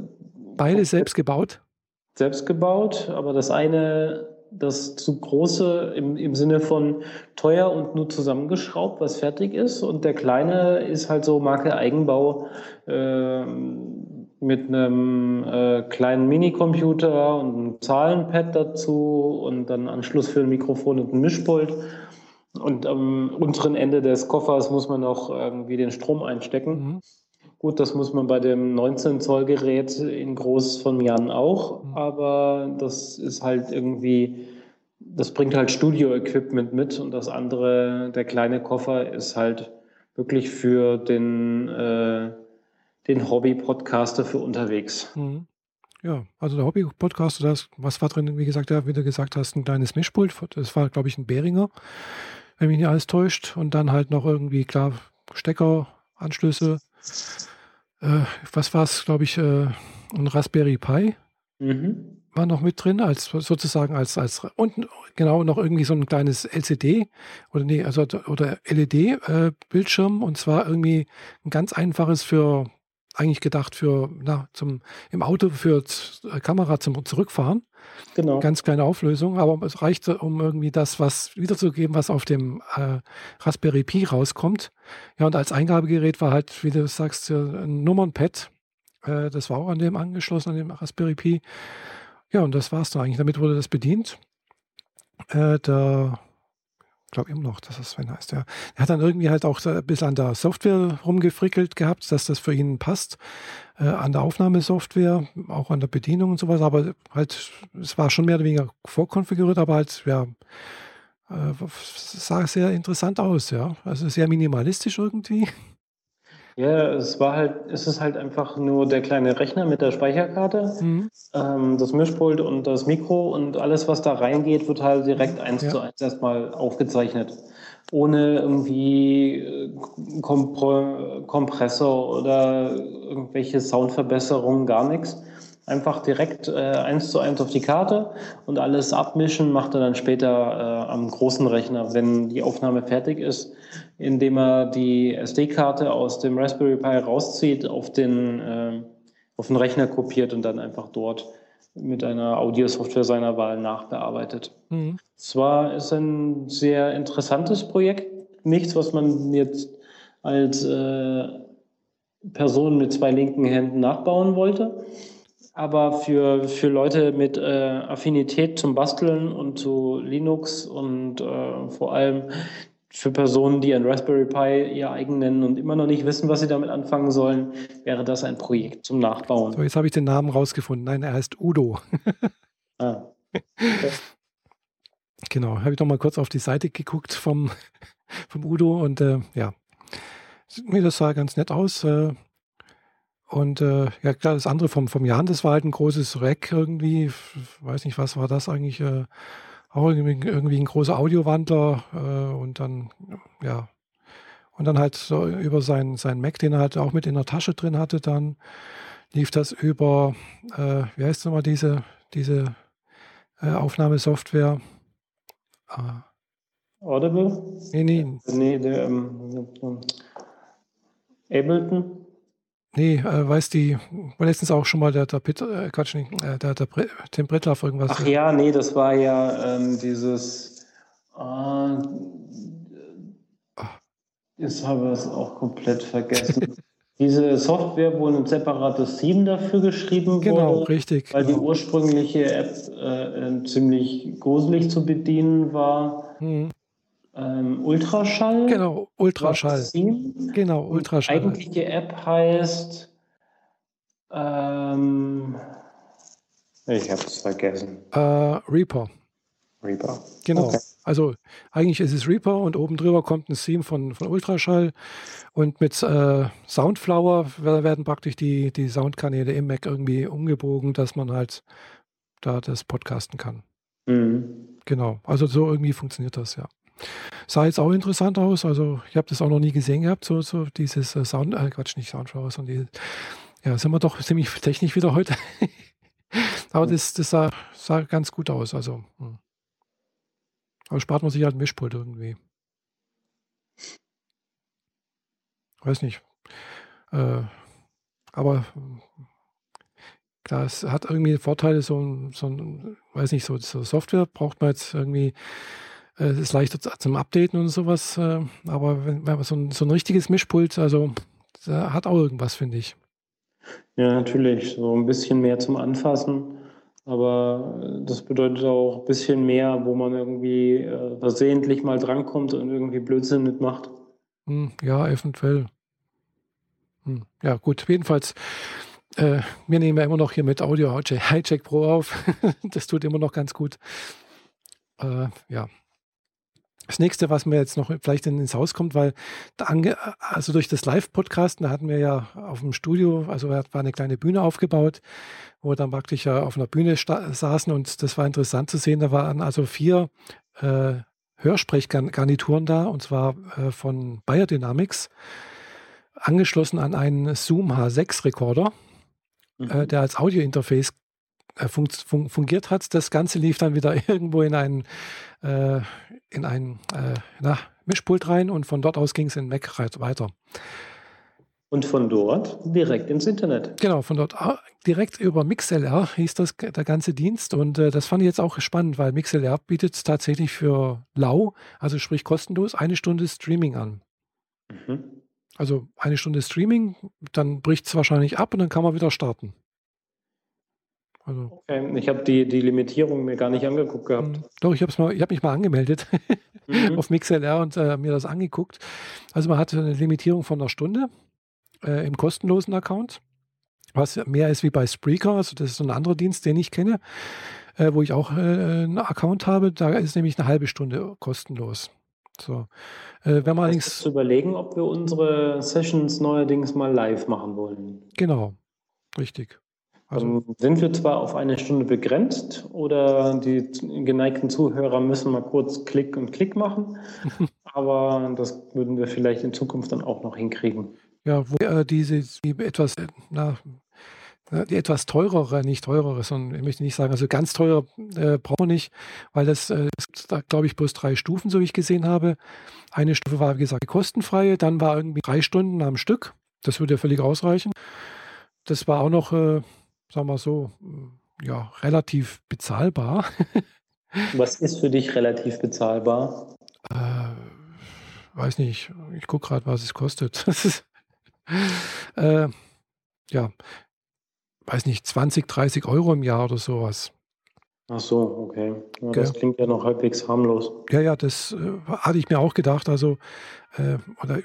Beide selbst gebaut? Selbst gebaut, aber das eine das zu große im, im Sinne von teuer und nur zusammengeschraubt, was fertig ist. Und der kleine ist halt so Marke Eigenbau äh, mit einem äh, kleinen Minicomputer und einem Zahlenpad dazu und dann Anschluss für ein Mikrofon und ein Mischpult. Und am unteren Ende des Koffers muss man noch irgendwie den Strom einstecken. Mhm. Gut, das muss man bei dem 19 Zoll Gerät in groß von Jan auch, mhm. aber das ist halt irgendwie, das bringt halt Studio-Equipment mit und das andere, der kleine Koffer, ist halt wirklich für den, äh, den Hobby-Podcaster für unterwegs. Mhm. Ja, also der Hobby-Podcaster, was war drin, wie gesagt, ja, wie du gesagt hast, ein kleines Mischpult, das war, glaube ich, ein Behringer, wenn mich nicht alles täuscht, und dann halt noch irgendwie, klar, Stecker, Anschlüsse, äh, was war es, glaube ich, äh, ein Raspberry Pi mhm. war noch mit drin, als sozusagen als, als und genau noch irgendwie so ein kleines LCD oder nee, also oder LED-Bildschirm äh, und zwar irgendwie ein ganz einfaches für eigentlich gedacht für na, zum im Auto für Kamera zum Zurückfahren. Genau. Ganz kleine Auflösung, aber es reicht, um irgendwie das was wiederzugeben, was auf dem äh, Raspberry Pi rauskommt. Ja, und als Eingabegerät war halt, wie du sagst, ein Nummernpad. Äh, das war auch an dem angeschlossen, an dem Raspberry Pi. Ja, und das war es dann eigentlich. Damit wurde das bedient. Äh, der glaube immer noch, dass das Sven heißt, ja. Er hat dann irgendwie halt auch ein bisschen an der Software rumgefrickelt gehabt, dass das für ihn passt, äh, an der Aufnahmesoftware, auch an der Bedienung und sowas, aber halt, es war schon mehr oder weniger vorkonfiguriert, aber halt, ja, äh, sah sehr interessant aus, ja. Also sehr minimalistisch irgendwie. Ja, es war halt, es ist halt einfach nur der kleine Rechner mit der Speicherkarte, mhm. ähm, das Mischpult und das Mikro und alles, was da reingeht, wird halt direkt eins ja. zu eins erstmal aufgezeichnet. Ohne irgendwie äh, Kompr Kompressor oder irgendwelche Soundverbesserungen, gar nichts einfach direkt äh, eins zu eins auf die Karte und alles abmischen macht er dann später äh, am großen Rechner, wenn die Aufnahme fertig ist, indem er die SD-Karte aus dem Raspberry Pi rauszieht, auf den, äh, auf den Rechner kopiert und dann einfach dort mit einer Audiosoftware seiner Wahl nachbearbeitet. Mhm. Zwar ist ein sehr interessantes Projekt, nichts, was man jetzt als äh, Person mit zwei linken Händen nachbauen wollte. aber für, für Leute mit äh, Affinität zum Basteln und zu Linux und äh, vor allem für Personen, die ein Raspberry Pi ihr eigen nennen und immer noch nicht wissen, was sie damit anfangen sollen, wäre das ein Projekt zum Nachbauen. So, jetzt habe ich den Namen rausgefunden. Nein, er heißt Udo. ah. Okay. Genau, habe ich noch mal kurz auf die Seite geguckt vom, vom Udo und äh, ja, nee, das sah ganz nett aus. Äh, und äh, ja, klar, das andere vom, vom Jan, das war halt ein großes Rack irgendwie. Weiß nicht, was war das eigentlich? Auch irgendwie, irgendwie ein großer Audiowandler äh, und dann, ja. Und dann halt so über seinen sein Mac, den er halt auch mit in der Tasche drin hatte, dann lief das über, äh, wie heißt es nochmal, diese, diese äh, Aufnahmesoftware? Ah. Audible? Nee, nee. Nee, der, ähm, Ableton? Nee, äh, weiß die, war letztens auch schon mal der, der Peter, äh, Quatsch, nicht, äh, der, der Tim Brittlaff irgendwas. Ach ja, nee, das war ja ähm, dieses, äh, jetzt habe ich es auch komplett vergessen. Diese Software, wo ein separates Theme dafür geschrieben genau, wurde. Genau, richtig. Weil genau. die ursprüngliche App äh, äh, ziemlich gruselig zu bedienen war. Mhm. Ähm, Ultraschall. Genau, Ultraschall. Genau, Ultraschall. Die eigentliche App heißt. Ähm, ich habe es vergessen. Äh, Reaper. Reaper. Genau. Okay. Also eigentlich ist es Reaper und oben drüber kommt ein Theme von, von Ultraschall und mit äh, Soundflower werden praktisch die, die Soundkanäle im Mac irgendwie umgebogen, dass man halt da das podcasten kann. Mhm. Genau. Also so irgendwie funktioniert das, ja. Sah jetzt auch interessant aus. Also ich habe das auch noch nie gesehen gehabt, so, so dieses äh, Sound, äh, Quatsch, nicht Soundflower, sondern die, ja, sind wir doch ziemlich technisch wieder heute. Aber das, das sah, sah, ganz gut aus. Also, hm. Aber spart man sich halt ein Mischpult irgendwie. Weiß nicht. Äh, aber klar, es hat irgendwie Vorteile, so, so ein, weiß nicht, so, so Software braucht man jetzt irgendwie es ist leichter zum Updaten und sowas. Äh, aber wenn, wenn man so ein, so ein richtiges Mischpult, also hat auch irgendwas, finde ich. Ja, natürlich. So ein bisschen mehr zum Anfassen. Aber das bedeutet auch ein bisschen mehr, wo man irgendwie äh, versehentlich mal drankommt und irgendwie Blödsinn mitmacht. Hm, ja, eventuell. Hm, ja, gut. Jedenfalls, äh, wir nehmen ja immer noch hier mit Audio Hijack Pro auf. das tut immer noch ganz gut. Äh, ja, das nächste, was mir jetzt noch vielleicht ins Haus kommt, weil also durch das Live-Podcasten, da hatten wir ja auf dem Studio, also war eine kleine Bühne aufgebaut, wo wir dann praktisch ja auf einer Bühne saßen und das war interessant zu sehen. Da waren also vier äh, Hörsprechgarnituren da und zwar äh, von Bayer Dynamics, angeschlossen an einen Zoom H6-Rekorder, äh, mhm. äh, der als Audio-Interface äh, fun fun fungiert hat. Das Ganze lief dann wieder irgendwo in einen, äh, in ein äh, na, Mischpult rein und von dort aus ging es in Mac weiter. Und von dort direkt ins Internet. Genau, von dort direkt über MixLR hieß das der ganze Dienst. Und äh, das fand ich jetzt auch spannend, weil MixLR bietet tatsächlich für lau, also sprich kostenlos, eine Stunde Streaming an. Mhm. Also eine Stunde Streaming, dann bricht es wahrscheinlich ab und dann kann man wieder starten. Also, okay. Ich habe die, die Limitierung mir gar nicht angeguckt gehabt. Hm, doch, ich habe hab mich mal angemeldet mhm. auf MixLR und äh, mir das angeguckt. Also man hat eine Limitierung von einer Stunde äh, im kostenlosen Account, was mehr ist wie bei Spreaker. Also das ist so ein anderer Dienst, den ich kenne, äh, wo ich auch äh, einen Account habe. Da ist nämlich eine halbe Stunde kostenlos. So. Äh, wenn man allerdings zu überlegen, ob wir unsere Sessions neuerdings mal live machen wollen. Genau, richtig. Also sind wir zwar auf eine Stunde begrenzt oder die geneigten Zuhörer müssen mal kurz Klick und Klick machen, aber das würden wir vielleicht in Zukunft dann auch noch hinkriegen. Ja, wo äh, diese die etwas, na, die etwas teurere, nicht teurere, sondern ich möchte nicht sagen, also ganz teuer äh, brauchen wir nicht, weil das, äh, da, glaube ich, bloß drei Stufen, so wie ich gesehen habe. Eine Stufe war, wie gesagt, kostenfreie, dann war irgendwie drei Stunden am Stück. Das würde ja völlig ausreichen. Das war auch noch, äh, sagen wir so, ja, relativ bezahlbar. Was ist für dich relativ bezahlbar? Äh, weiß nicht. Ich gucke gerade, was es kostet. äh, ja. weiß nicht, 20, 30 Euro im Jahr oder sowas. Ach so, okay. Ja, das klingt ja noch halbwegs harmlos. Ja, ja, das äh, hatte ich mir auch gedacht. Also, äh, oder,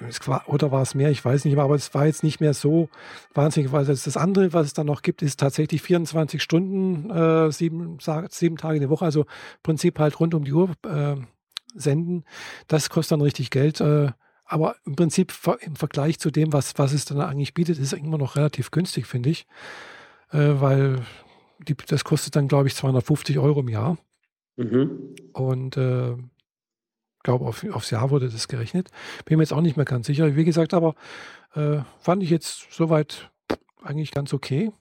oder war es mehr, ich weiß nicht mehr, aber es war jetzt nicht mehr so wahnsinnig, weil das, andere, was es dann noch gibt, ist tatsächlich 24 Stunden, äh, sieben, sieben Tage in der Woche, also im Prinzip halt rund um die Uhr äh, senden. Das kostet dann richtig Geld. Äh, aber im Prinzip im Vergleich zu dem, was, was es dann eigentlich bietet, ist es immer noch relativ günstig, finde ich. Äh, weil die, das kostet dann, glaube ich, 250 Euro im Jahr. Mhm. Und äh, glaube, auf, aufs Jahr wurde das gerechnet. Bin mir jetzt auch nicht mehr ganz sicher. Wie gesagt, aber äh, fand ich jetzt soweit eigentlich ganz okay.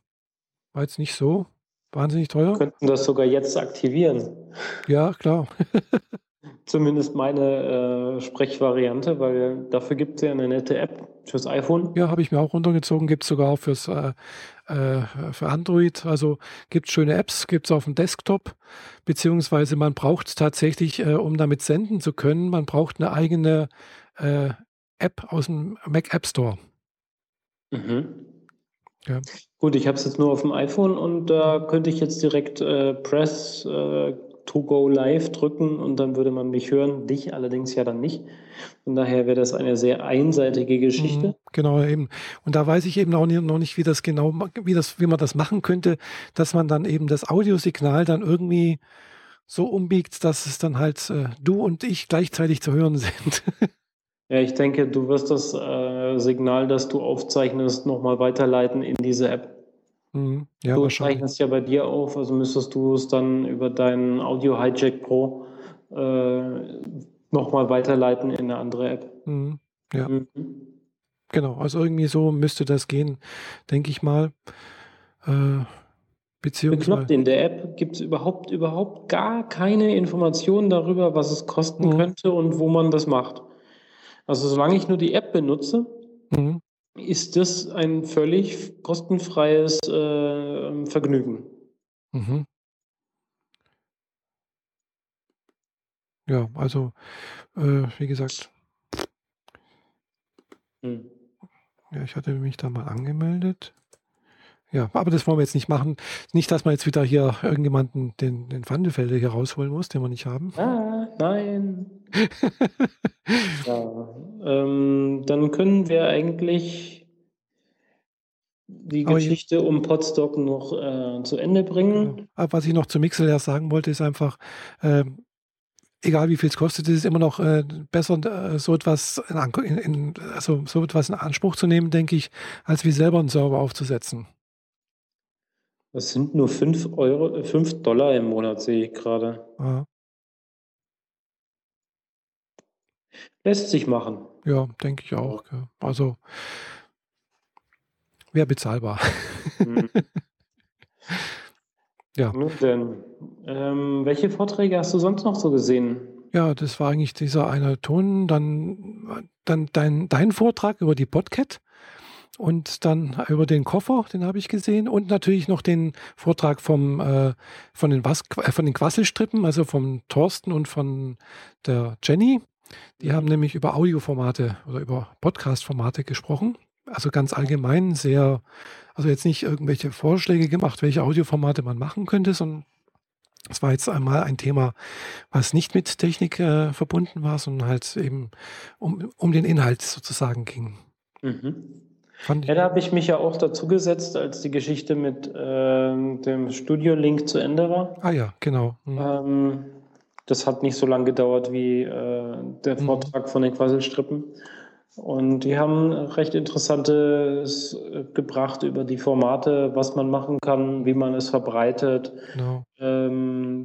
War jetzt nicht so wahnsinnig teuer. Wir könnten das sogar jetzt aktivieren. Ja, klar. Zumindest meine äh, Sprechvariante, weil dafür gibt es ja eine nette App fürs iPhone. Ja, habe ich mir auch runtergezogen. Gibt es sogar auch fürs, äh, äh, für Android. Also gibt es schöne Apps, gibt es auf dem Desktop. Beziehungsweise man braucht tatsächlich, äh, um damit senden zu können, man braucht eine eigene äh, App aus dem Mac App Store. Mhm. Ja. Gut, ich habe es jetzt nur auf dem iPhone und da könnte ich jetzt direkt äh, Press to go live drücken und dann würde man mich hören, dich allerdings ja dann nicht. Von daher wäre das eine sehr einseitige Geschichte. Mhm, genau, eben. Und da weiß ich eben auch noch nicht, wie das genau, wie das, wie man das machen könnte, dass man dann eben das Audiosignal dann irgendwie so umbiegt, dass es dann halt äh, du und ich gleichzeitig zu hören sind. Ja, ich denke, du wirst das äh, Signal, das du aufzeichnest, nochmal weiterleiten in diese App. Mhm. Ja, du zeichnest ja bei dir auf, also müsstest du es dann über deinen Audio Hijack Pro äh, nochmal weiterleiten in eine andere App. Mhm. Ja. Mhm. Genau, also irgendwie so müsste das gehen, denke ich mal. Äh, beziehungsweise. in der App gibt es überhaupt, überhaupt gar keine Informationen darüber, was es kosten mhm. könnte und wo man das macht. Also solange ich nur die App benutze, mhm ist das ein völlig kostenfreies äh, Vergnügen. Mhm. Ja, also äh, wie gesagt, hm. ja, ich hatte mich da mal angemeldet. Ja, aber das wollen wir jetzt nicht machen. Nicht, dass man jetzt wieder hier irgendjemanden den, den Wandelfelder hier rausholen muss, den wir nicht haben. Ah, nein. ja, dann können wir eigentlich die aber Geschichte um Podstock noch äh, zu Ende bringen. Genau. Was ich noch zu Mixel sagen wollte, ist einfach, äh, egal wie viel es kostet, ist es immer noch äh, besser, äh, so etwas in, in, also so etwas in Anspruch zu nehmen, denke ich, als wie selber einen Server aufzusetzen. Das sind nur 5 Euro, 5 Dollar im Monat, sehe ich gerade. Ja. Lässt sich machen. Ja, denke ich auch. Ja. Also wäre bezahlbar. Mhm. ja. Nun denn, ähm, welche Vorträge hast du sonst noch so gesehen? Ja, das war eigentlich dieser eine Ton, dann, dann dein, dein Vortrag über die Podcat und dann über den Koffer, den habe ich gesehen und natürlich noch den Vortrag vom, äh, von, den Was, äh, von den Quasselstrippen, also vom Thorsten und von der Jenny. Die haben nämlich über Audioformate oder über Podcast-Formate gesprochen. Also ganz allgemein sehr, also jetzt nicht irgendwelche Vorschläge gemacht, welche Audioformate man machen könnte, sondern es war jetzt einmal ein Thema, was nicht mit Technik äh, verbunden war, sondern halt eben um, um den Inhalt sozusagen ging. Mhm. Ja, da habe ich mich ja auch dazu gesetzt, als die Geschichte mit äh, dem Studio-Link zu Ende war. Ah ja, genau. Mhm. Ähm, das hat nicht so lange gedauert wie äh, der mhm. Vortrag mhm. von den Quasselstrippen. Und die haben recht Interessantes äh, gebracht über die Formate, was man machen kann, wie man es verbreitet. Genau. Ähm,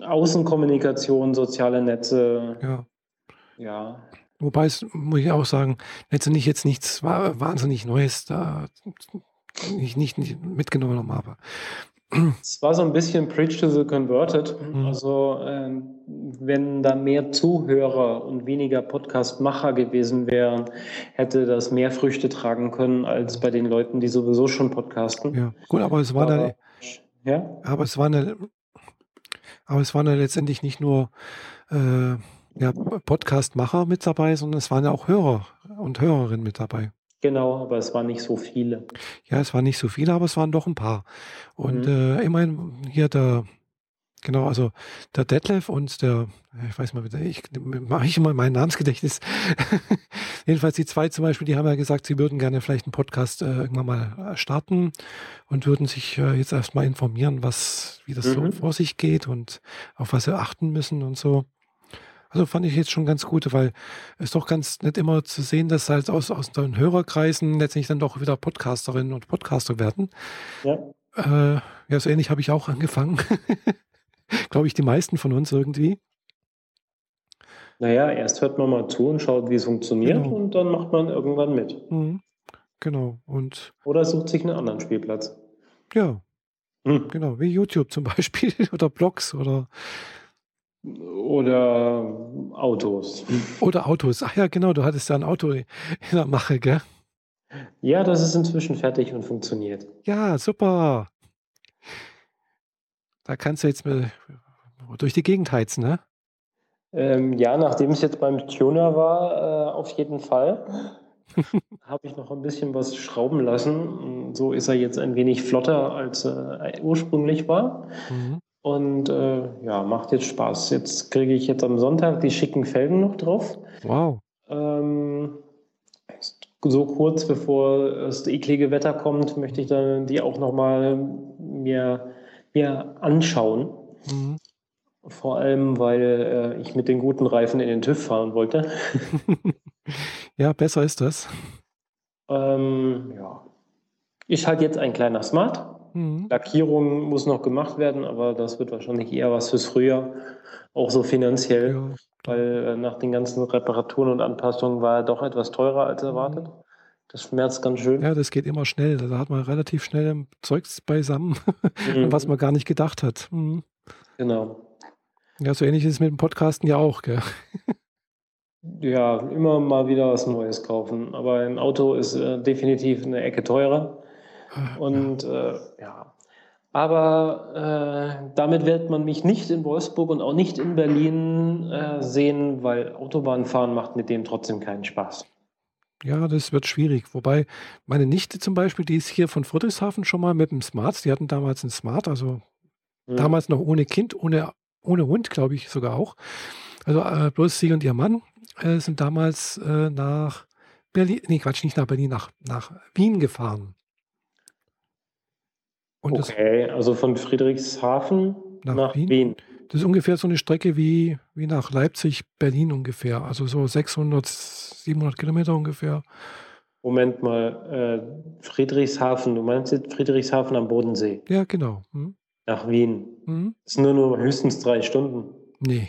Außenkommunikation, soziale Netze. Ja. ja. Wobei es, muss ich auch sagen, letztendlich jetzt nichts wahnsinnig Neues da ich nicht, nicht mitgenommen habe. Es war so ein bisschen Preach to the Converted. Mhm. Also, äh, wenn da mehr Zuhörer und weniger Podcast-Macher gewesen wären, hätte das mehr Früchte tragen können als bei den Leuten, die sowieso schon podcasten. Ja, gut, aber es war aber, da. Ja? Aber es war eine. Aber es waren ja letztendlich nicht nur äh, ja, Podcast-Macher mit dabei, sondern es waren ja auch Hörer und Hörerinnen mit dabei. Genau, aber es waren nicht so viele. Ja, es waren nicht so viele, aber es waren doch ein paar. Und mhm. äh, immerhin hier der, genau, also der Detlef und der, ich weiß mal, ich mache ich immer mein Namensgedächtnis. Jedenfalls die zwei zum Beispiel, die haben ja gesagt, sie würden gerne vielleicht einen Podcast äh, irgendwann mal starten und würden sich äh, jetzt erstmal informieren, was, wie das mhm. so vor sich geht und auf was sie achten müssen und so. Also fand ich jetzt schon ganz gut, weil es doch ganz nett immer zu sehen, dass halt aus, aus den Hörerkreisen letztendlich dann doch wieder Podcasterinnen und Podcaster werden. Ja. Äh, ja, so ähnlich habe ich auch angefangen. Glaube ich, die meisten von uns irgendwie. Naja, erst hört man mal zu und schaut, wie es funktioniert genau. und dann macht man irgendwann mit. Mhm. Genau. Und Oder sucht sich einen anderen Spielplatz. Ja. Hm. Genau, wie YouTube zum Beispiel oder Blogs oder oder Autos. Oder Autos. Ach ja, genau, du hattest ja ein Auto in der Mache, gell? Ja, das ist inzwischen fertig und funktioniert. Ja, super. Da kannst du jetzt durch die Gegend heizen, ne? Ähm, ja, nachdem es jetzt beim Tuner war, äh, auf jeden Fall, habe ich noch ein bisschen was schrauben lassen. So ist er jetzt ein wenig flotter, als er ursprünglich war. Mhm. Und äh, ja, macht jetzt Spaß. Jetzt kriege ich jetzt am Sonntag die schicken Felgen noch drauf. Wow. Ähm, so kurz bevor das eklige Wetter kommt, möchte ich dann die auch nochmal mir, mir anschauen. Mhm. Vor allem, weil äh, ich mit den guten Reifen in den TÜV fahren wollte. ja, besser ist das. Ähm, ja. Ist halt jetzt ein kleiner Smart. Mhm. Lackierung muss noch gemacht werden, aber das wird wahrscheinlich eher was fürs Frühjahr, auch so finanziell, ja. weil äh, nach den ganzen Reparaturen und Anpassungen war er doch etwas teurer als erwartet. Mhm. Das schmerzt ganz schön. Ja, das geht immer schnell. Da hat man relativ schnell Zeugs beisammen, mhm. was man gar nicht gedacht hat. Mhm. Genau. Ja, so ähnlich ist es mit dem Podcasten ja auch, gell? Ja, immer mal wieder was Neues kaufen. Aber ein Auto ist äh, definitiv eine Ecke teurer. Und äh, ja, aber äh, damit wird man mich nicht in Wolfsburg und auch nicht in Berlin äh, sehen, weil Autobahnfahren macht mit dem trotzdem keinen Spaß. Ja, das wird schwierig. Wobei meine Nichte zum Beispiel, die ist hier von Friedrichshafen schon mal mit dem Smart. Die hatten damals einen Smart, also mhm. damals noch ohne Kind, ohne, ohne Hund, glaube ich sogar auch. Also äh, bloß sie und ihr Mann äh, sind damals äh, nach Berlin, nee, Quatsch, nicht nach Berlin, nach, nach Wien gefahren. Und okay, also von Friedrichshafen nach, nach Wien. Wien. Das ist ungefähr so eine Strecke wie, wie nach Leipzig, Berlin ungefähr. Also so 600, 700 Kilometer ungefähr. Moment mal, äh, Friedrichshafen, du meinst jetzt Friedrichshafen am Bodensee? Ja, genau. Hm. Nach Wien. Hm. Das sind nur, nur höchstens drei Stunden. Nee,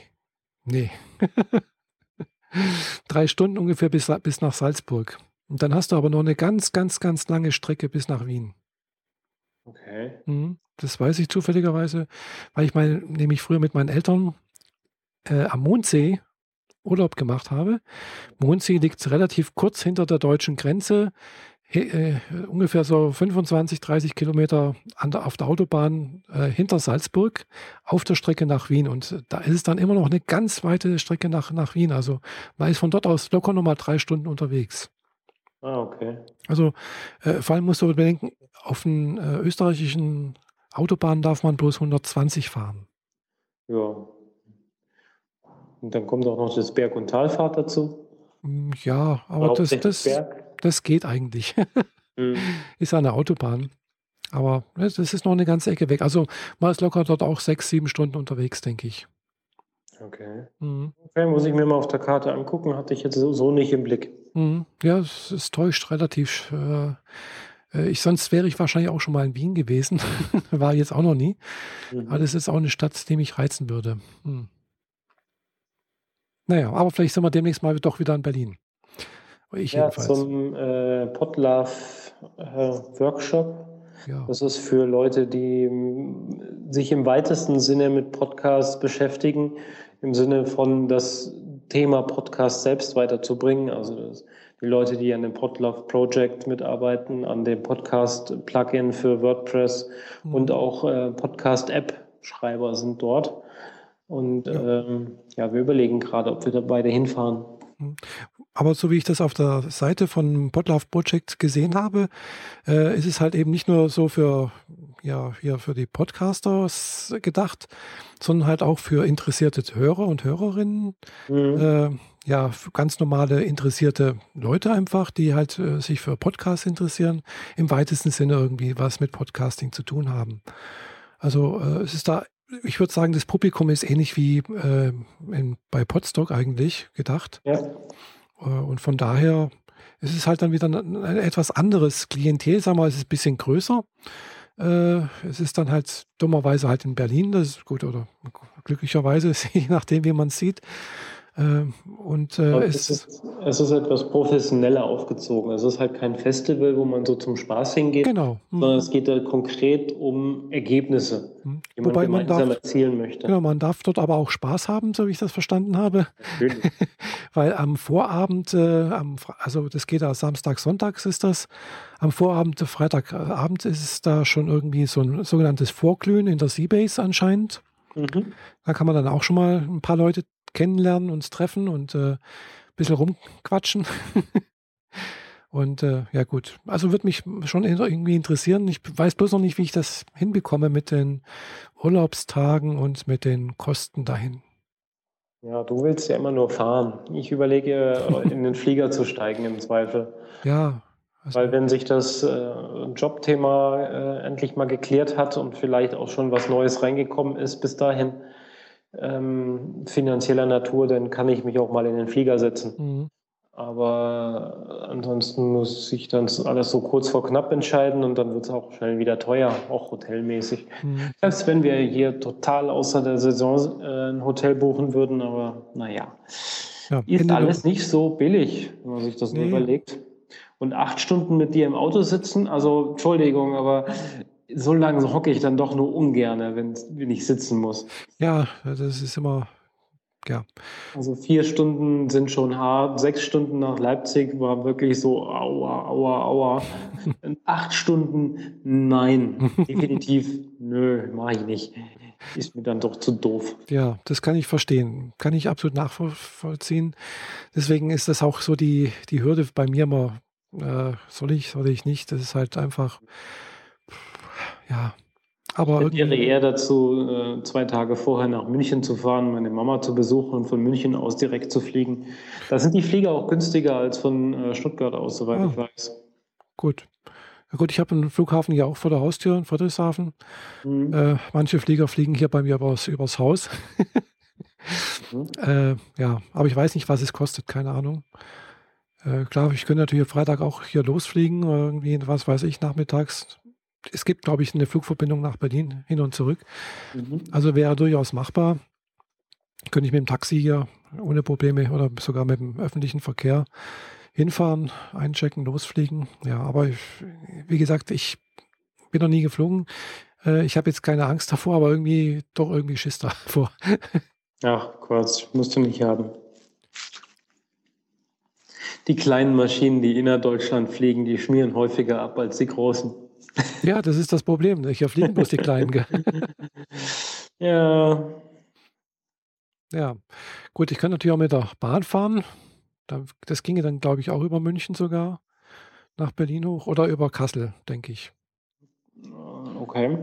nee. drei Stunden ungefähr bis, bis nach Salzburg. Und dann hast du aber noch eine ganz, ganz, ganz lange Strecke bis nach Wien. Okay. Mhm, das weiß ich zufälligerweise, weil ich mal nämlich früher mit meinen Eltern äh, am Mondsee Urlaub gemacht habe. Mondsee liegt relativ kurz hinter der deutschen Grenze, äh, ungefähr so 25, 30 Kilometer der, auf der Autobahn äh, hinter Salzburg auf der Strecke nach Wien. Und da ist es dann immer noch eine ganz weite Strecke nach, nach Wien. Also man ist von dort aus locker nochmal drei Stunden unterwegs. Ah, okay. Also äh, vor allem musst du bedenken, auf den äh, österreichischen Autobahnen darf man bloß 120 fahren. Ja. Und dann kommt auch noch das Berg- und Talfahrt dazu. Mm, ja, aber das, das, das geht eigentlich. mhm. Ist eine Autobahn. Aber das ist noch eine ganze Ecke weg. Also man ist locker dort auch sechs, sieben Stunden unterwegs, denke ich. Okay. Mhm. Okay, muss ich mir mal auf der Karte angucken, hatte ich jetzt so, so nicht im Blick. Mhm. Ja, es, es, täuscht relativ. Äh, äh, ich, sonst wäre ich wahrscheinlich auch schon mal in Wien gewesen. War jetzt auch noch nie. Mhm. Aber das ist auch eine Stadt, die mich reizen würde. Hm. Naja, aber vielleicht sind wir demnächst mal doch wieder in Berlin. Ich ja, jedenfalls. zum äh, Podlove äh, Workshop. Ja. Das ist für Leute, die sich im weitesten Sinne mit Podcasts beschäftigen, im Sinne von das Thema Podcast selbst weiterzubringen. Also die Leute, die an dem Podlove Project mitarbeiten, an dem Podcast-Plugin für WordPress mhm. und auch äh, Podcast-App-Schreiber sind dort. Und ja. Ähm, ja, wir überlegen gerade, ob wir da beide hinfahren. Mhm. aber so wie ich das auf der Seite von Podlove Project gesehen habe, äh, ist es halt eben nicht nur so für, ja, hier für die Podcasters gedacht, sondern halt auch für interessierte Hörer und Hörerinnen. Mhm. Äh, ja, ganz normale interessierte Leute einfach, die halt äh, sich für Podcasts interessieren, im weitesten Sinne irgendwie was mit Podcasting zu tun haben. Also äh, es ist da, ich würde sagen, das Publikum ist ähnlich wie äh, in, bei Podstock eigentlich gedacht. Ja. Äh, und von daher ist es halt dann wieder ein, ein etwas anderes Klientel, sagen wir mal, es ist ein bisschen größer. Äh, es ist dann halt dummerweise halt in Berlin, das ist gut oder glücklicherweise, je nachdem, wie man es sieht. Ähm, und äh, es, ist, es ist etwas professioneller aufgezogen. Es ist halt kein Festival, wo man so zum Spaß hingeht, genau. Mhm. sondern es geht da konkret um Ergebnisse, mhm. die man Wobei gemeinsam man darf, erzielen möchte. Genau, man darf dort aber auch Spaß haben, so wie ich das verstanden habe. Weil am Vorabend, äh, am, also das geht da Samstag, Sonntags ist das, am Vorabend, Freitagabend ist es da schon irgendwie so ein sogenanntes Vorglühen in der Seabase anscheinend. Mhm. Da kann man dann auch schon mal ein paar Leute kennenlernen, uns treffen und äh, ein bisschen rumquatschen. und äh, ja gut, also würde mich schon irgendwie interessieren. Ich weiß bloß noch nicht, wie ich das hinbekomme mit den Urlaubstagen und mit den Kosten dahin. Ja, du willst ja immer nur fahren. Ich überlege, in den Flieger zu steigen im Zweifel. Ja. Also Weil wenn sich das äh, Jobthema äh, endlich mal geklärt hat und vielleicht auch schon was Neues reingekommen ist bis dahin, ähm, finanzieller Natur, dann kann ich mich auch mal in den Flieger setzen. Mhm. Aber ansonsten muss ich dann alles so kurz vor knapp entscheiden und dann wird es auch schnell wieder teuer, auch hotelmäßig. Mhm. Selbst wenn wir hier total außer der Saison äh, ein Hotel buchen würden, aber naja, ja, ist alles nicht so billig, wenn man sich das nee. nur überlegt. Und acht Stunden mit dir im Auto sitzen, also Entschuldigung, aber so lange hocke ich dann doch nur ungern, wenn, wenn ich sitzen muss. Ja, das ist immer, ja. Also vier Stunden sind schon hart, sechs Stunden nach Leipzig war wirklich so aua, aua, aua. Acht Stunden, nein, definitiv, nö, mache ich nicht. Ist mir dann doch zu doof. Ja, das kann ich verstehen. Kann ich absolut nachvollziehen. Deswegen ist das auch so die, die Hürde bei mir mal, äh, soll ich, soll ich nicht. Das ist halt einfach ja, aber ich wäre eher dazu, äh, zwei Tage vorher nach München zu fahren, meine Mama zu besuchen und von München aus direkt zu fliegen. Da sind die Flieger auch günstiger als von äh, Stuttgart aus, soweit ah, ich weiß. Gut. Ja gut, ich habe einen Flughafen hier auch vor der Haustür in Friedrichshafen. Mhm. Äh, manche Flieger fliegen hier bei mir übers, übers Haus. mhm. äh, ja, aber ich weiß nicht, was es kostet, keine Ahnung. Äh, klar, ich könnte natürlich Freitag auch hier losfliegen, irgendwie, was weiß ich, nachmittags es gibt, glaube ich, eine Flugverbindung nach Berlin hin und zurück. Mhm. Also wäre durchaus machbar. Könnte ich mit dem Taxi hier ohne Probleme oder sogar mit dem öffentlichen Verkehr hinfahren, einchecken, losfliegen. Ja, aber ich, wie gesagt, ich bin noch nie geflogen. Äh, ich habe jetzt keine Angst davor, aber irgendwie doch irgendwie Schiss davor. Ach, Quatsch, musst du nicht haben. Die kleinen Maschinen, die innerdeutschland fliegen, die schmieren häufiger ab als die großen. Ja, das ist das Problem. Hier fliegen bloß die Kleinen. ja. Ja. Gut, ich kann natürlich auch mit der Bahn fahren. Das ginge dann, glaube ich, auch über München sogar nach Berlin hoch oder über Kassel, denke ich. Okay,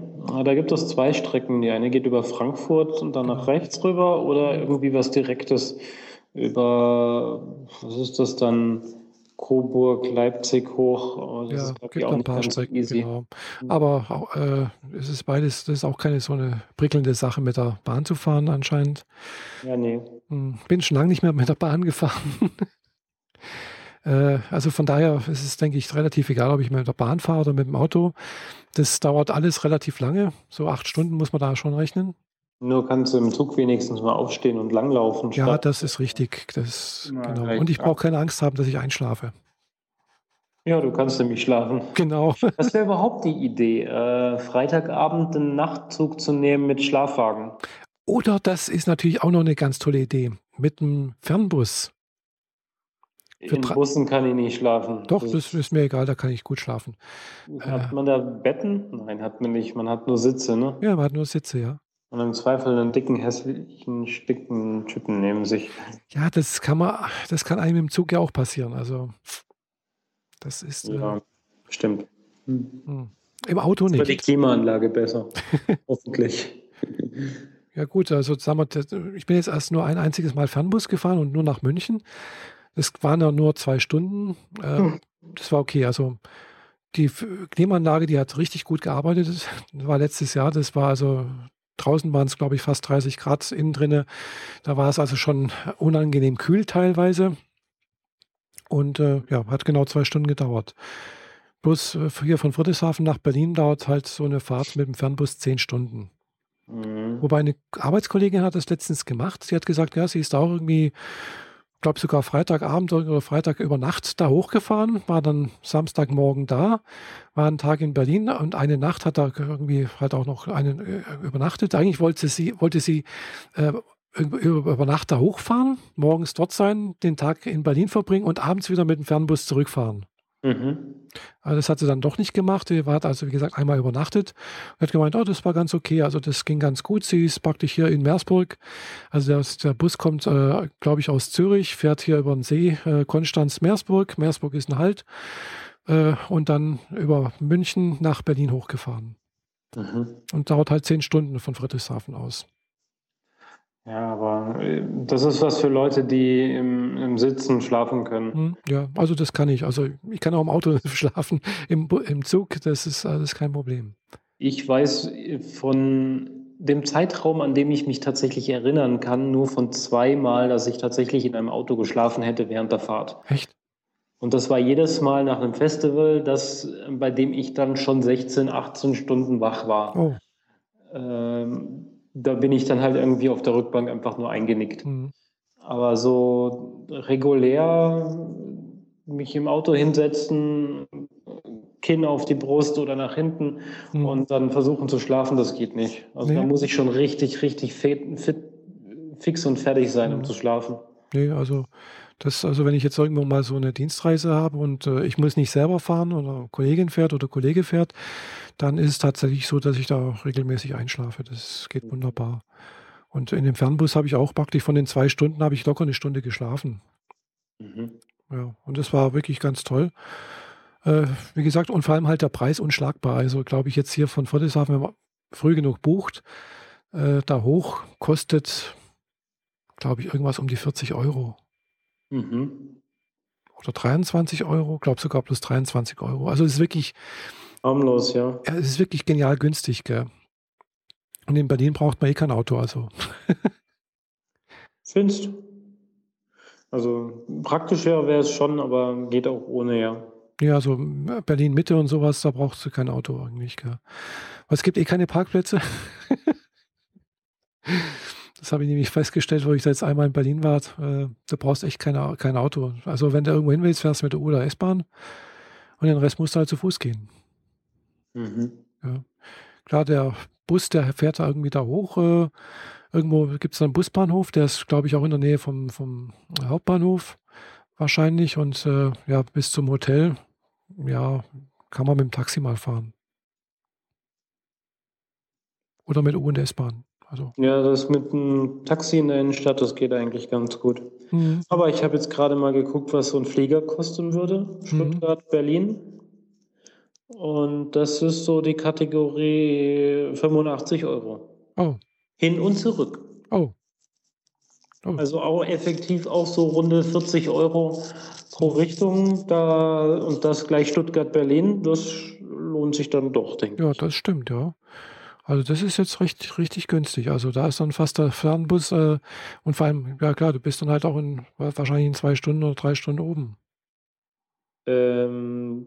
da gibt es zwei Strecken. Die eine geht über Frankfurt und dann nach genau. rechts rüber oder irgendwie was Direktes über, was ist das dann? Coburg, Leipzig hoch. Oh, das ja, ist, gibt ein paar Strecken, easy. genau. Mhm. Aber auch, äh, es ist beides, das ist auch keine so eine prickelnde Sache, mit der Bahn zu fahren anscheinend. Ja, nee. Hm, bin schon lange nicht mehr mit der Bahn gefahren. äh, also von daher ist es, denke ich, relativ egal, ob ich mit der Bahn fahre oder mit dem Auto. Das dauert alles relativ lange. So acht Stunden muss man da schon rechnen. Nur kannst du im Zug wenigstens mal aufstehen und langlaufen. Ja, das ist richtig. Das, Na, genau. Und ich brauche keine Angst haben, dass ich einschlafe. Ja, du kannst nämlich schlafen. Genau. Das wäre überhaupt die Idee, äh, Freitagabend einen Nachtzug zu nehmen mit Schlafwagen. Oder das ist natürlich auch noch eine ganz tolle Idee, mit einem Fernbus. In Bussen kann ich nicht schlafen. Doch, das, das ist mir egal, da kann ich gut schlafen. Hat äh, man da Betten? Nein, hat man nicht. Man hat nur Sitze, ne? Ja, man hat nur Sitze, ja. Und im Zweifel einen dicken, hässlichen, dicken Typen neben sich. Ja, das kann man, das kann einem im Zug ja auch passieren. Also das ist. Ja, äh, stimmt. Hm. Im Auto nicht. Für die Klimaanlage besser. Hoffentlich. Ja, gut, also sagen wir, ich bin jetzt erst nur ein einziges Mal Fernbus gefahren und nur nach München. Das waren ja nur zwei Stunden. Äh, hm. Das war okay. Also die Klimaanlage, die hat richtig gut gearbeitet. Das war letztes Jahr. Das war also draußen waren es, glaube ich, fast 30 Grad innen drinne. Da war es also schon unangenehm kühl teilweise. Und äh, ja, hat genau zwei Stunden gedauert. Bloß äh, hier von Friedrichshafen nach Berlin dauert halt so eine Fahrt mit dem Fernbus zehn Stunden. Mhm. Wobei eine Arbeitskollegin hat das letztens gemacht. Sie hat gesagt, ja, sie ist auch irgendwie glaube sogar Freitagabend oder Freitag über Nacht da hochgefahren, war dann Samstagmorgen da, war einen Tag in Berlin und eine Nacht hat er irgendwie halt auch noch einen äh, übernachtet. Eigentlich wollte sie, wollte sie äh, über, über Nacht da hochfahren, morgens dort sein, den Tag in Berlin verbringen und abends wieder mit dem Fernbus zurückfahren. Mhm. Also das hat sie dann doch nicht gemacht. Sie hat also, wie gesagt, einmal übernachtet und hat gemeint, oh, das war ganz okay. Also das ging ganz gut. Sie ist praktisch hier in Meersburg. Also der, der Bus kommt, äh, glaube ich, aus Zürich, fährt hier über den See, äh, Konstanz-Meersburg. Meersburg ist ein Halt. Äh, und dann über München nach Berlin hochgefahren. Mhm. Und dauert halt zehn Stunden von Friedrichshafen aus. Ja, aber äh, das ist was für Leute, die im, im Sitzen schlafen können. Hm, ja, also das kann ich. Also ich kann auch im Auto schlafen, im, im Zug, das ist alles kein Problem. Ich weiß äh, von dem Zeitraum, an dem ich mich tatsächlich erinnern kann, nur von zweimal, dass ich tatsächlich in einem Auto geschlafen hätte während der Fahrt. Echt? Und das war jedes Mal nach einem Festival, das, bei dem ich dann schon 16, 18 Stunden wach war. Oh. Ähm, da bin ich dann halt irgendwie auf der Rückbank einfach nur eingenickt. Mhm. Aber so regulär mich im Auto hinsetzen, Kinn auf die Brust oder nach hinten mhm. und dann versuchen zu schlafen, das geht nicht. Also nee. da muss ich schon richtig, richtig fit, fit, fix und fertig sein, mhm. um zu schlafen. Nee, also das, also wenn ich jetzt irgendwo mal so eine Dienstreise habe und äh, ich muss nicht selber fahren oder Kollegin fährt oder Kollege fährt, dann ist es tatsächlich so, dass ich da regelmäßig einschlafe. Das geht mhm. wunderbar. Und in dem Fernbus habe ich auch praktisch von den zwei Stunden habe ich locker eine Stunde geschlafen. Mhm. Ja, und das war wirklich ganz toll. Äh, wie gesagt, und vor allem halt der Preis unschlagbar. Also glaube ich jetzt hier von Friedrichshafen, wenn man früh genug bucht, äh, da hoch kostet, glaube ich, irgendwas um die 40 Euro. Mhm. Oder 23 Euro, glaube sogar plus 23 Euro. Also es ist wirklich. Harmlos, ja. ja. Es ist wirklich genial günstig, gell? Und in Berlin braucht man eh kein Auto, also. Findest du? Also praktischer wäre es schon, aber geht auch ohne, ja. Ja, so Berlin Mitte und sowas, da brauchst du kein Auto eigentlich, gell? Aber es gibt eh keine Parkplätze. Das habe ich nämlich festgestellt, wo ich da jetzt einmal in Berlin war. Äh, du brauchst echt keine, kein Auto. Also wenn du irgendwo hin willst, fährst du mit der U- oder S-Bahn und den Rest musst du halt zu Fuß gehen. Mhm. Ja. Klar, der Bus, der fährt da irgendwie da hoch. Äh, irgendwo gibt es einen Busbahnhof, der ist, glaube ich, auch in der Nähe vom, vom Hauptbahnhof wahrscheinlich. Und äh, ja, bis zum Hotel, ja, kann man mit dem Taxi mal fahren. Oder mit U- und S-Bahn. Also. Ja, das mit dem Taxi in der Innenstadt, das geht eigentlich ganz gut. Mhm. Aber ich habe jetzt gerade mal geguckt, was so ein Flieger kosten würde. Stuttgart, mhm. Berlin. Und das ist so die Kategorie 85 Euro. Oh. Hin und zurück. Oh. oh. Also auch effektiv auch so runde 40 Euro pro Richtung. Da, und das gleich Stuttgart-Berlin, das lohnt sich dann doch, denke ich. Ja, das stimmt, ja. Also das ist jetzt richtig, richtig günstig. Also da ist dann fast der Fernbus äh, und vor allem, ja klar, du bist dann halt auch in wahrscheinlich in zwei Stunden oder drei Stunden oben. Ähm,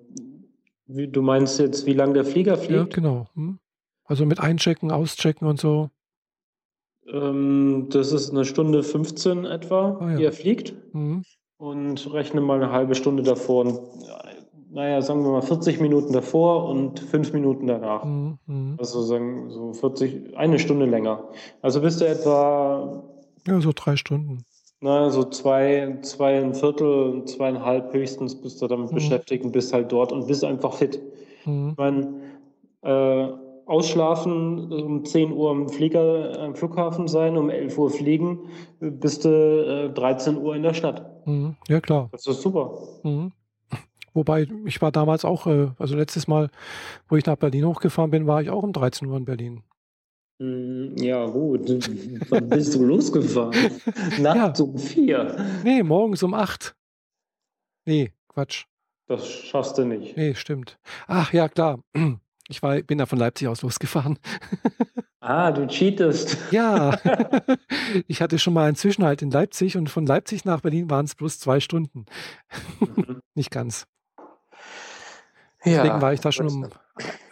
wie, du meinst jetzt, wie lange der Flieger fliegt? Ja, genau. Hm. Also mit Einchecken, Auschecken und so. Ähm, das ist eine Stunde 15 etwa, ah, ja. die er fliegt. Mhm. Und rechne mal eine halbe Stunde davor naja, sagen wir mal 40 Minuten davor und fünf Minuten danach. Mhm, mhm. Also sagen so 40, eine Stunde länger. Also bist du etwa. Ja, so drei Stunden. Na, so zwei, zwei ein Viertel, zweieinhalb höchstens bist du damit mhm. beschäftigt und bist halt dort und bist einfach fit. Mhm. Ich meine, äh, ausschlafen, um 10 Uhr am Flieger am Flughafen sein, um 11 Uhr fliegen, bist du äh, 13 Uhr in der Stadt. Mhm. Ja, klar. Das ist super. Mhm. Wobei, ich war damals auch, äh, also letztes Mal, wo ich nach Berlin hochgefahren bin, war ich auch um 13 Uhr in Berlin. Hm, ja, gut. Wann bist du losgefahren? Nachts ja. um vier. Nee, morgens um acht. Nee, Quatsch. Das schaffst du nicht. Nee, stimmt. Ach ja, klar. Ich war, bin da von Leipzig aus losgefahren. Ah, du cheatest. Ja. Ich hatte schon mal einen Zwischenhalt in Leipzig und von Leipzig nach Berlin waren es bloß zwei Stunden. Mhm. Nicht ganz. Deswegen ja, war ich da schon um,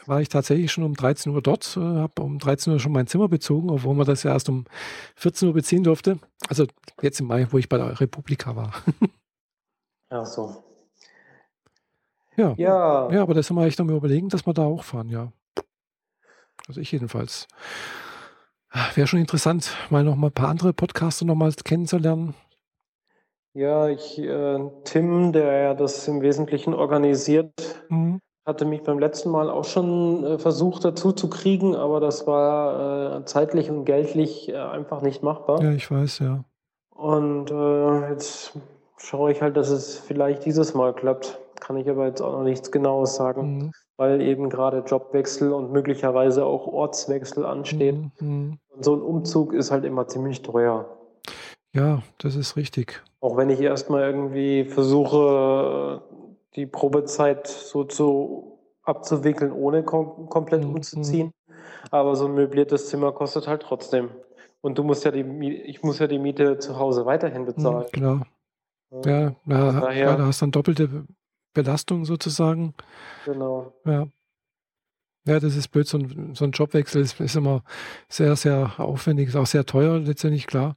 war ich tatsächlich schon um 13 Uhr dort, äh, habe um 13 Uhr schon mein Zimmer bezogen, obwohl man das ja erst um 14 Uhr beziehen durfte. Also jetzt im Mai, wo ich bei der Republika war. Ach so. Ja. Ja. Ja, aber das sind wir echt noch mal überlegen, dass wir da auch fahren, ja. Also ich jedenfalls. Wäre schon interessant, mal noch mal ein paar andere Podcaster noch mal kennenzulernen. Ja, ich, äh, Tim, der ja das im Wesentlichen organisiert, mhm. Hatte mich beim letzten Mal auch schon äh, versucht dazu zu kriegen, aber das war äh, zeitlich und geldlich äh, einfach nicht machbar. Ja, ich weiß, ja. Und äh, jetzt schaue ich halt, dass es vielleicht dieses Mal klappt kann ich aber jetzt auch noch nichts Genaues sagen, mhm. weil eben gerade Jobwechsel und möglicherweise auch Ortswechsel anstehen. Mhm, mhm. Und so ein Umzug ist halt immer ziemlich teuer. Ja, das ist richtig. Auch wenn ich erstmal irgendwie versuche, die Probezeit so zu abzuwickeln, ohne kom komplett mhm. umzuziehen. Aber so ein möbliertes Zimmer kostet halt trotzdem. Und du musst ja die, ich muss ja die Miete zu Hause weiterhin bezahlen. Mhm, genau. Ja, ja, daher, ja, da hast du dann doppelte Belastung sozusagen. Genau. Ja. Ja, das ist blöd. So ein, so ein Jobwechsel ist, ist, immer sehr, sehr aufwendig, ist auch sehr teuer, letztendlich klar.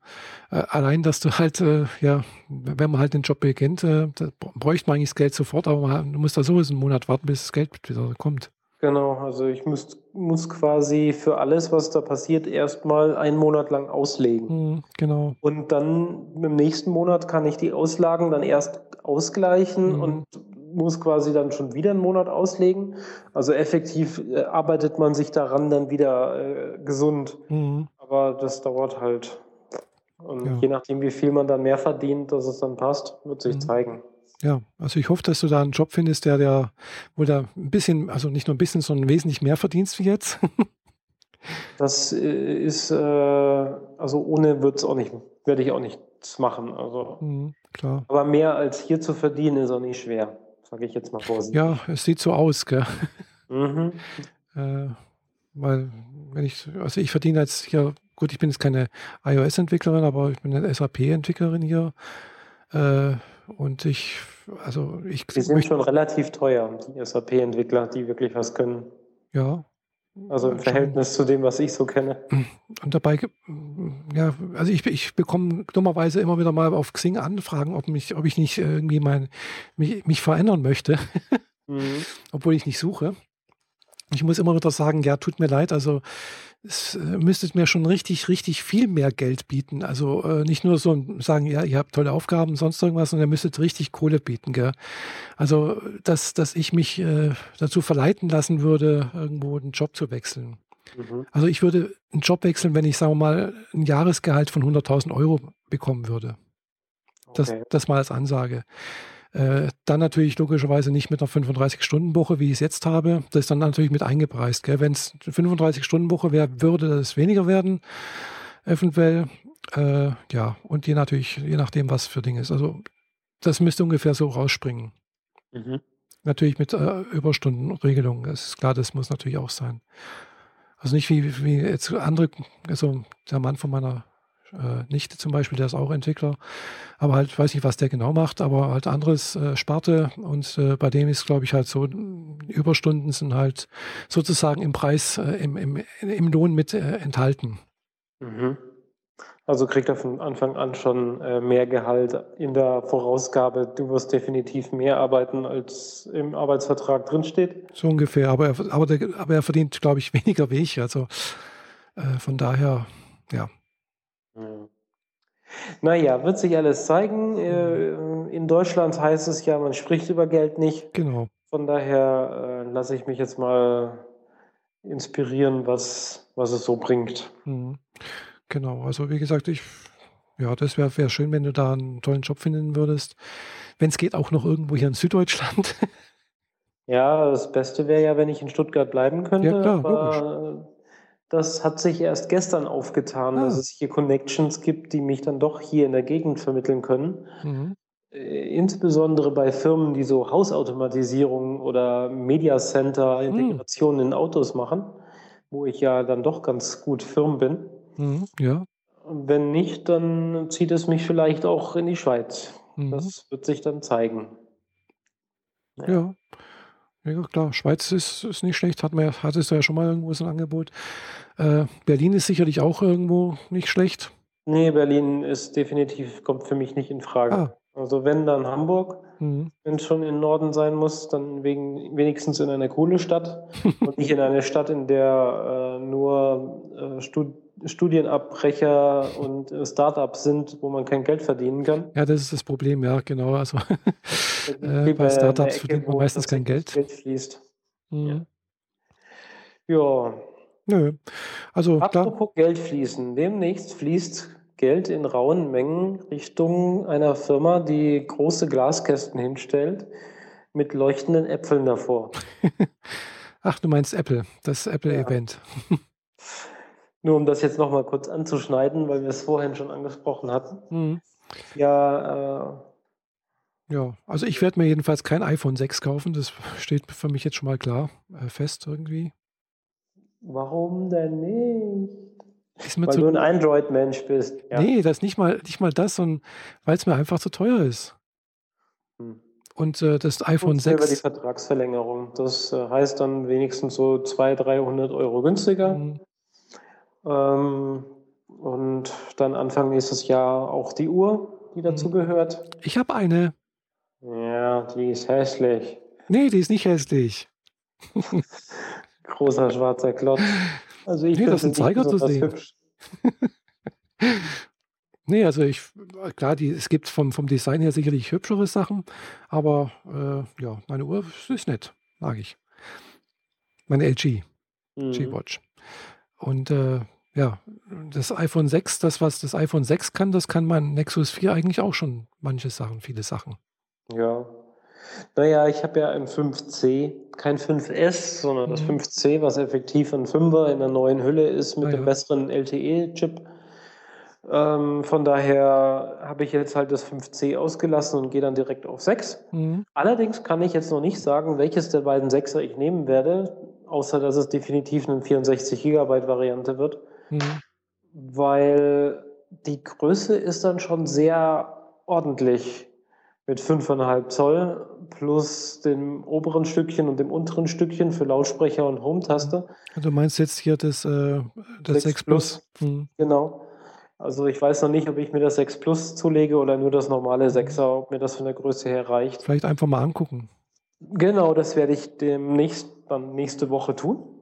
Äh, allein, dass du halt, äh, ja, wenn man halt den Job beginnt, äh, bräuchte man eigentlich das Geld sofort, aber man muss da sowieso einen Monat warten, bis das Geld wieder kommt. Genau, also ich muss, muss quasi für alles, was da passiert, erstmal einen Monat lang auslegen. Mhm, genau. Und dann im nächsten Monat kann ich die Auslagen dann erst ausgleichen mhm. und muss quasi dann schon wieder einen Monat auslegen. Also effektiv äh, arbeitet man sich daran dann wieder äh, gesund. Mhm. Aber das dauert halt. Und ja. je nachdem, wie viel man dann mehr verdient, dass es dann passt, wird sich mhm. zeigen. Ja, also ich hoffe, dass du da einen Job findest, der, der, wo da ein bisschen, also nicht nur ein bisschen, sondern wesentlich mehr verdienst wie jetzt. das äh, ist, äh, also ohne wird es auch nicht, werde ich auch nichts machen. Also, mhm, klar. Aber mehr als hier zu verdienen, ist auch nicht schwer sage ich jetzt mal vorsichtig. Ja, es sieht so aus, gell? Mhm. äh, weil, wenn ich, also ich verdiene jetzt hier, gut, ich bin jetzt keine iOS-Entwicklerin, aber ich bin eine SAP-Entwicklerin hier. Äh, und ich, also ich. Die sind schon relativ teuer, die SAP-Entwickler, die wirklich was können. Ja, also im Verhältnis zu dem, was ich so kenne. Und dabei, ja, also ich, ich bekomme dummerweise immer wieder mal auf Xing Anfragen, ob, mich, ob ich nicht irgendwie mein, mich, mich verändern möchte, mhm. obwohl ich nicht suche. Ich muss immer wieder sagen, ja, tut mir leid, also es äh, müsstet mir schon richtig, richtig viel mehr Geld bieten. Also äh, nicht nur so sagen, ja, ihr habt tolle Aufgaben, sonst irgendwas, sondern ihr müsstet richtig Kohle bieten. Gell? Also, dass, dass ich mich äh, dazu verleiten lassen würde, irgendwo einen Job zu wechseln. Mhm. Also ich würde einen Job wechseln, wenn ich, sagen wir mal, ein Jahresgehalt von 100.000 Euro bekommen würde. Das, okay. das mal als Ansage. Äh, dann natürlich logischerweise nicht mit einer 35-Stunden-Woche, wie ich es jetzt habe. Das ist dann natürlich mit eingepreist. Wenn es eine 35-Stunden-Woche wäre, würde das weniger werden, eventuell. Äh, ja, und je, natürlich, je nachdem, was für Ding ist. Also das müsste ungefähr so rausspringen. Mhm. Natürlich mit äh, Überstundenregelung. Das ist klar, das muss natürlich auch sein. Also nicht wie, wie jetzt andere, also der Mann von meiner äh, Nichte zum Beispiel, der ist auch Entwickler, aber halt weiß nicht, was der genau macht, aber halt anderes äh, Sparte und äh, bei dem ist, glaube ich, halt so, Überstunden sind halt sozusagen im Preis, äh, im, im, im Lohn mit äh, enthalten. Mhm. Also kriegt er von Anfang an schon äh, mehr Gehalt in der Vorausgabe. Du wirst definitiv mehr arbeiten, als im Arbeitsvertrag drinsteht. So ungefähr, aber er, aber, der, aber er verdient, glaube ich, weniger wie ich. Also äh, von daher, ja. Naja, wird sich alles zeigen. Äh, in Deutschland heißt es ja, man spricht über Geld nicht. Genau. Von daher äh, lasse ich mich jetzt mal inspirieren, was, was es so bringt. Mhm. Genau, also wie gesagt, ich, ja, das wäre wär schön, wenn du da einen tollen Job finden würdest. Wenn es geht, auch noch irgendwo hier in Süddeutschland. Ja, das Beste wäre ja, wenn ich in Stuttgart bleiben könnte. Ja, klar, aber das hat sich erst gestern aufgetan, Ah. dass es hier Connections gibt, die mich dann doch hier in der Gegend vermitteln können. Mhm. Äh, Insbesondere bei Firmen, die so Hausautomatisierung oder Media Center Integrationen in Autos machen, wo ich ja dann doch ganz gut firm bin. Mhm. Ja. Wenn nicht, dann zieht es mich vielleicht auch in die Schweiz. Mhm. Das wird sich dann zeigen. Ja. Ja, klar. Schweiz ist, ist nicht schlecht. Hat man, ja- hattest du ja schon mal irgendwo so ein Angebot. Äh, Berlin ist sicherlich auch irgendwo nicht schlecht. Nee, Berlin ist definitiv, kommt für mich nicht in Frage. Ah. Also wenn, dann Hamburg. Mhm. Wenn es schon im Norden sein muss, dann wegen, wenigstens in einer coole Stadt und nicht in eine Stadt, in der äh, nur äh, Stud Studienabbrecher und äh, Startups sind, wo man kein Geld verdienen kann. Ja, das ist das Problem, ja, genau. Also äh, bei Startups verdient man meistens kein Geld. Geld fließt. Mhm. Ja, Nö. Also klar. apropos Geld fließen. Demnächst fließt Geld in rauen Mengen Richtung einer Firma, die große Glaskästen hinstellt mit leuchtenden Äpfeln davor. Ach, du meinst Apple, das Apple-Event. Nur um das jetzt nochmal kurz anzuschneiden, weil wir es vorhin schon angesprochen hatten. Mhm. Ja, äh, Ja, also ich werde mir jedenfalls kein iPhone 6 kaufen. Das steht für mich jetzt schon mal klar äh, fest irgendwie. warum denn nicht? Weil zu, du ein Android-Mensch bist. Ja. nee, das nicht mal, nicht mal das, sondern weil es mir einfach zu teuer ist. Hm. Und äh, das iPhone Kurz über die 6. Vertragsverlängerung. Das äh, heißt dann wenigstens so 200, 300 Euro günstiger. Mhm. Ähm, und dann Anfang nächstes Jahr auch die Uhr, die dazu Mhm. gehört. Ich habe eine. Ja, die ist hässlich. Nee, die ist nicht hässlich. Großer schwarzer Klotz. Also ich Nee, das ist ein Zeiger zu sehen. hübsch. Nee, also ich, klar, die, es gibt vom, vom Design her sicherlich hübschere Sachen, aber äh, ja, meine Uhr ist nett, mag ich. Meine LG, Mhm. G-Watch. Und äh, ja, das iPhone 6, das, was das iPhone 6 kann, das kann mein Nexus 4 eigentlich auch schon manche Sachen, viele Sachen. Ja. Naja, ich habe ja ein 5C, kein 5S, sondern das Mhm. 5C, was effektiv ein 5er in der neuen Hülle ist mit Ah, dem besseren LTE-Chip. Ähm, von daher habe ich jetzt halt das 5C ausgelassen und gehe dann direkt auf 6. Mhm. Allerdings kann ich jetzt noch nicht sagen, welches der beiden 6er ich nehmen werde, außer dass es definitiv eine 64 GB Variante wird, Mhm. weil die Größe ist dann schon sehr ordentlich mit 5,5 Zoll plus dem oberen Stückchen und dem unteren Stückchen für Lautsprecher und Home-Taste. Du meinst jetzt hier das, äh, das 6 6 Plus? Mhm. Genau. Also ich weiß noch nicht, ob ich mir das 6 Plus zulege oder nur das normale 6er, ob mir das von der Größe her reicht. Vielleicht einfach mal angucken. Genau, das werde ich demnächst dann nächste Woche tun.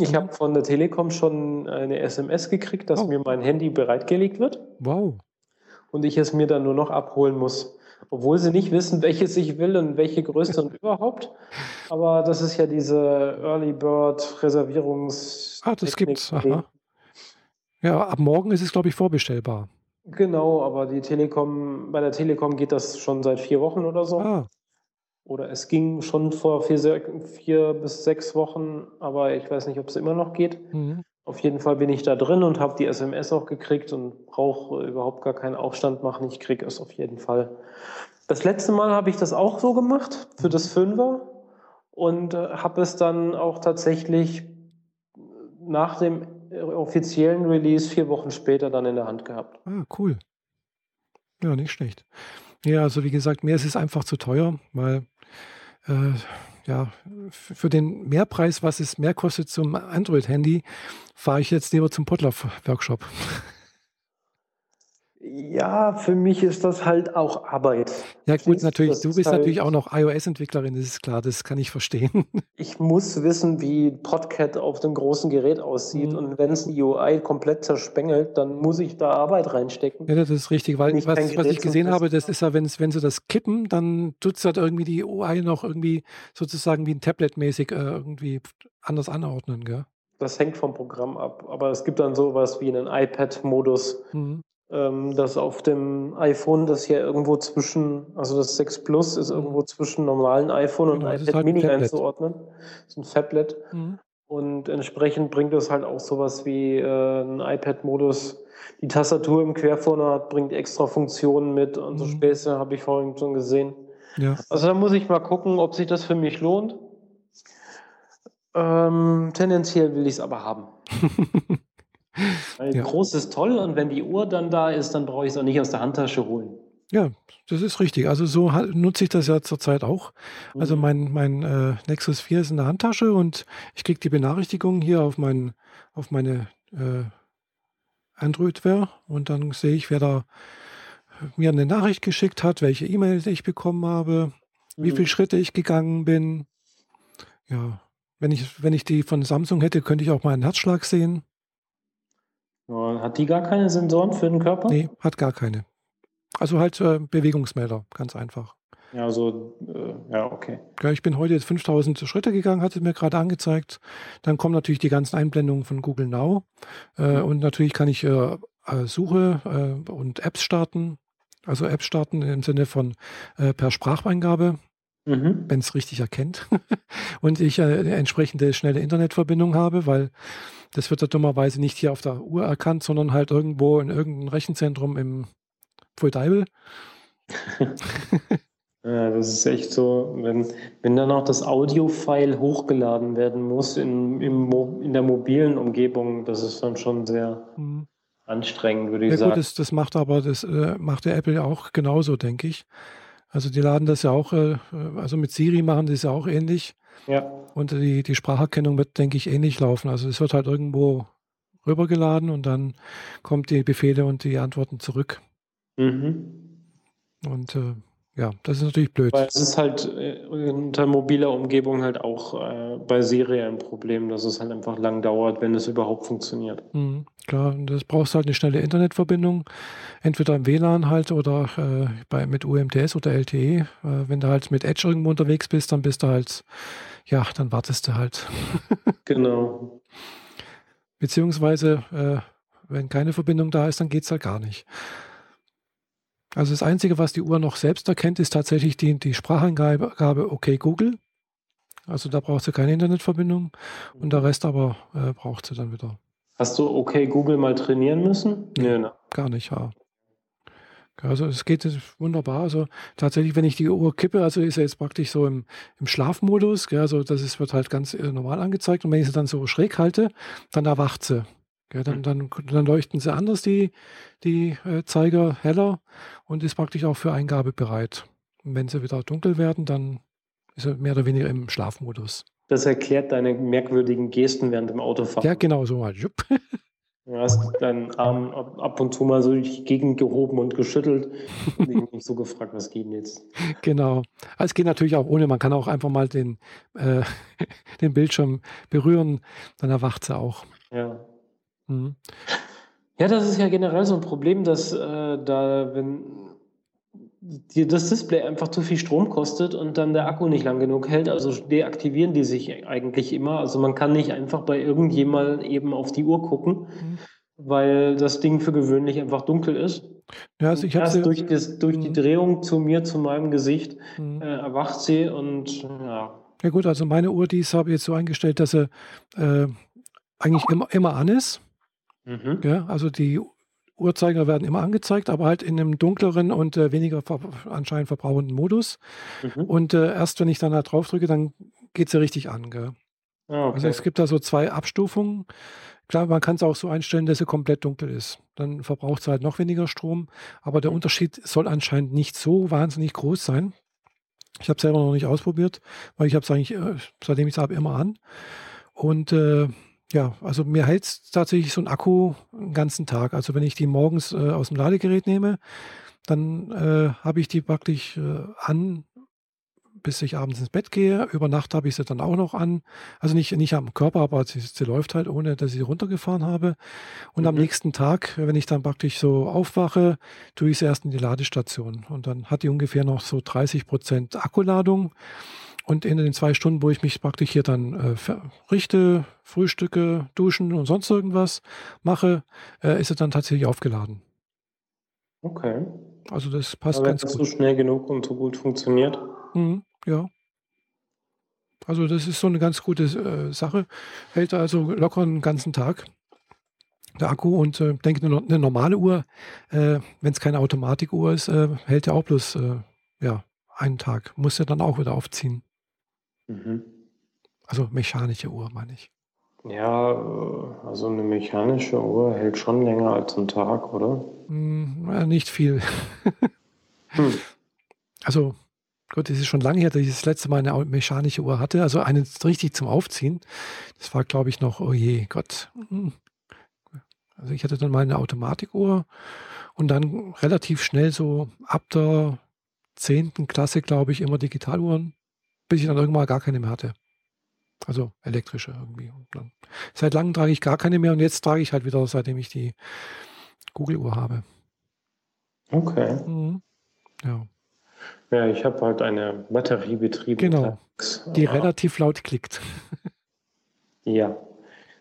Ich Mhm. habe von der Telekom schon eine SMS gekriegt, dass Oh. mir mein Handy bereitgelegt wird Wow. und ich es mir dann nur noch abholen muss. Obwohl sie nicht wissen, welches ich will und welche Größe und überhaupt. Aber das ist ja diese Early Bird Reservierungs. Ah, das gibt's. Aha. Ja, ab morgen ist es, glaube ich, vorbestellbar. Genau, aber die Telekom, bei der Telekom geht das schon seit vier Wochen oder so. Ah, Oder es ging schon vor vier, vier bis sechs Wochen, aber ich weiß nicht, ob es immer noch geht. mhm. Auf jeden Fall bin ich da drin und habe die SMS auch gekriegt und brauche überhaupt gar keinen Aufstand machen. Ich kriege es auf jeden Fall. Das letzte Mal habe ich das auch so gemacht für das Fünfer und äh, habe es dann auch tatsächlich nach dem äh, offiziellen Release vier Wochen später dann in der Hand gehabt. Ah, cool. Ja, nicht schlecht. Ja, also wie gesagt, mir ist es einfach zu teuer, weil äh, ja, für den Mehrpreis, was es mehr kostet zum Android-Handy, fahre ich jetzt lieber zum Potluck-Workshop. Ja, für mich ist das halt auch Arbeit. Ja, gut, natürlich, Das du ist bist natürlich halt- auch noch iOS-Entwicklerin, das ist klar, das kann ich verstehen. Ich muss wissen, wie Podcat auf dem großen Gerät aussieht. Mhm. Und wenn es die UI komplett zerspengelt, dann muss ich da Arbeit reinstecken. Ja, das ist richtig, weil was, was ich gesehen habe, das ist ja, wenn, wenn sie das kippen, dann tut es halt irgendwie die UI noch irgendwie sozusagen wie ein Tablet-mäßig äh, irgendwie anders anordnen, gell? Das hängt vom Programm ab. Aber es gibt dann sowas wie einen iPad-Modus, mhm. Ähm, das auf dem iPhone, das hier irgendwo zwischen, also das 6 Plus ist mhm. irgendwo zwischen normalen iPhone und genau, iPad halt Mini ein einzuordnen. Das ist ein Fablet. Mhm. Und entsprechend bringt es halt auch sowas wie äh, ein iPad-Modus. Die Tastatur im Querformat bringt extra Funktionen mit und so mhm. Späße habe ich vorhin schon gesehen. Ja. Also da muss ich mal gucken, ob sich das für mich lohnt. Ähm, tendenziell will ich es aber haben. Weil ja. groß ist toll und wenn die Uhr dann da ist, dann brauche ich es auch nicht aus der Handtasche holen. Ja, das ist richtig. Also so nutze ich das ja zurzeit auch. Also mhm. mein, mein äh, Nexus 4 ist in der Handtasche und ich kriege die Benachrichtigung hier auf, mein, auf meine äh, Android-Ware und dann sehe ich, wer da mir eine Nachricht geschickt hat, welche E-Mails ich bekommen habe, mhm. wie viele Schritte ich gegangen bin. Ja, wenn ich, wenn ich die von Samsung hätte, könnte ich auch meinen Herzschlag sehen. Hat die gar keine Sensoren für den Körper? Nee, hat gar keine. Also halt äh, Bewegungsmelder, ganz einfach. Ja, so, äh, ja, okay. Ja, ich bin heute jetzt 5000 Schritte gegangen, hatte mir gerade angezeigt. Dann kommen natürlich die ganzen Einblendungen von Google Now. Äh, mhm. Und natürlich kann ich äh, äh, Suche äh, und Apps starten. Also Apps starten im Sinne von per Spracheingabe mhm. wenn es richtig erkennt. und ich äh, eine entsprechende schnelle Internetverbindung habe, weil das wird ja dummerweise nicht hier auf der Uhr erkannt, sondern halt irgendwo in irgendeinem Rechenzentrum im Pfulldeibel. ja, das ist echt so, wenn, wenn dann auch das Audio-File hochgeladen werden muss in, im, in der mobilen Umgebung, das ist dann schon sehr mhm. anstrengend, würde ich ja, sagen. Gut, das, das macht aber, das äh, macht der Apple auch genauso, denke ich. Also die laden das ja auch, äh, also mit Siri machen die es ja auch ähnlich. Ja. Und die, die Spracherkennung wird, denke ich, ähnlich laufen. Also es wird halt irgendwo rübergeladen und dann kommt die Befehle und die Antworten zurück. Mhm. Und äh, ja, das ist natürlich blöd. Weil es ist halt äh, unter mobiler Umgebung halt auch äh, bei Serie ein Problem, dass es halt einfach lang dauert, wenn es überhaupt funktioniert. Mhm, klar, das brauchst halt eine schnelle Internetverbindung, entweder im WLAN halt oder äh, bei, mit UMTS oder LTE. Äh, wenn du halt mit Edge irgendwo unterwegs bist, dann bist du halt, ja, dann wartest du halt. genau. Beziehungsweise, äh, wenn keine Verbindung da ist, dann geht es halt gar nicht. Also das Einzige, was die Uhr noch selbst erkennt, ist tatsächlich die, die Spracheingabe OK Google. Also da braucht sie keine Internetverbindung und der Rest aber äh, braucht sie dann wieder. Hast du OK Google mal trainieren müssen? Nee, ne? Gar nicht, ja. Also es geht wunderbar. Also tatsächlich, wenn ich die Uhr kippe, also ist er jetzt praktisch so im, im Schlafmodus, gell, also das ist, wird halt ganz äh, normal angezeigt. Und wenn ich sie dann so schräg halte, dann erwacht sie. Ja, dann, dann, dann, leuchten sie anders, die, die äh, Zeiger heller und ist praktisch auch für Eingabe bereit. Und wenn sie wieder dunkel werden, dann ist er mehr oder weniger im Schlafmodus. Das erklärt deine merkwürdigen Gesten während dem Autofahren. Ja, genau so mal. Du hast deinen Arm ab und zu mal so durch die Gegend gehoben und geschüttelt und mich so gefragt, was geht denn jetzt? Genau. Also es geht natürlich auch ohne. Man kann auch einfach mal den, äh, den Bildschirm berühren, dann erwacht sie auch. Ja. Mhm. Ja, das ist ja generell so ein Problem, dass äh, da, wenn die, das Display einfach zu viel Strom kostet und dann der Akku nicht lang genug hält, also deaktivieren die sich eigentlich immer. Also man kann nicht einfach bei irgendjemandem eben auf die Uhr gucken, mhm. weil das Ding für gewöhnlich einfach dunkel ist. Ja, also ich Erst durch, das, durch die mhm. Drehung zu mir, zu meinem Gesicht, mhm. äh, erwacht sie und ja. Ja gut, also meine Uhr, die habe ich jetzt so eingestellt, dass sie äh, eigentlich immer, immer an ist. Mhm. Ja, also die Uhrzeiger werden immer angezeigt, aber halt in einem dunkleren und äh, weniger ver anscheinend verbrauchenden Modus. Mhm. Und äh, erst wenn ich dann da drauf drücke, dann geht sie richtig an. Ah, okay. Also es gibt da so zwei Abstufungen. Klar, man kann es auch so einstellen, dass sie komplett dunkel ist. Dann verbraucht sie halt noch weniger Strom. Aber der mhm. Unterschied soll anscheinend nicht so wahnsinnig groß sein. Ich habe es selber noch nicht ausprobiert, weil ich habe es eigentlich, äh, seitdem ich es habe, immer an. Und äh, ja, also mir hält tatsächlich so ein Akku einen ganzen Tag. Also wenn ich die morgens äh, aus dem Ladegerät nehme, dann äh, habe ich die praktisch äh, an, bis ich abends ins Bett gehe. Über Nacht habe ich sie dann auch noch an. Also nicht, nicht am Körper, aber sie, sie läuft halt, ohne dass ich sie runtergefahren habe. Und mhm. am nächsten Tag, wenn ich dann praktisch so aufwache, tue ich sie erst in die Ladestation. Und dann hat die ungefähr noch so 30 Prozent Akkuladung. Und in den zwei Stunden, wo ich mich praktisch hier dann äh, richte, frühstücke, duschen und sonst irgendwas mache, äh, ist es dann tatsächlich aufgeladen. Okay. Also das passt Aber ganz das gut. so schnell genug und so gut funktioniert. Mhm, ja. Also das ist so eine ganz gute äh, Sache. Hält also locker einen ganzen Tag der Akku und äh, denke eine, eine normale Uhr, äh, wenn es keine Automatikuhr ist, äh, hält ja auch bloß äh, ja, einen Tag. Muss ja dann auch wieder aufziehen. Mhm. Also mechanische Uhr, meine ich. Ja, also eine mechanische Uhr hält schon länger als ein Tag, oder? Hm, nicht viel. Hm. Also, Gott, es ist schon lange her, dass ich das letzte Mal eine mechanische Uhr hatte. Also eine richtig zum Aufziehen. Das war, glaube ich, noch, oh je, Gott. Hm. Also ich hatte dann mal eine Automatikuhr und dann relativ schnell so ab der 10. Klasse, glaube ich, immer Digitaluhren, bis ich dann irgendwann gar keine mehr hatte. Also elektrische irgendwie. Seit langem trage ich gar keine mehr und jetzt trage ich halt wieder, seitdem ich die Google-Uhr habe. Okay. Mhm. Ja. Ja, ich habe halt eine batteriebetriebene. Genau. Tax. Die Ah, relativ laut klickt. Ja.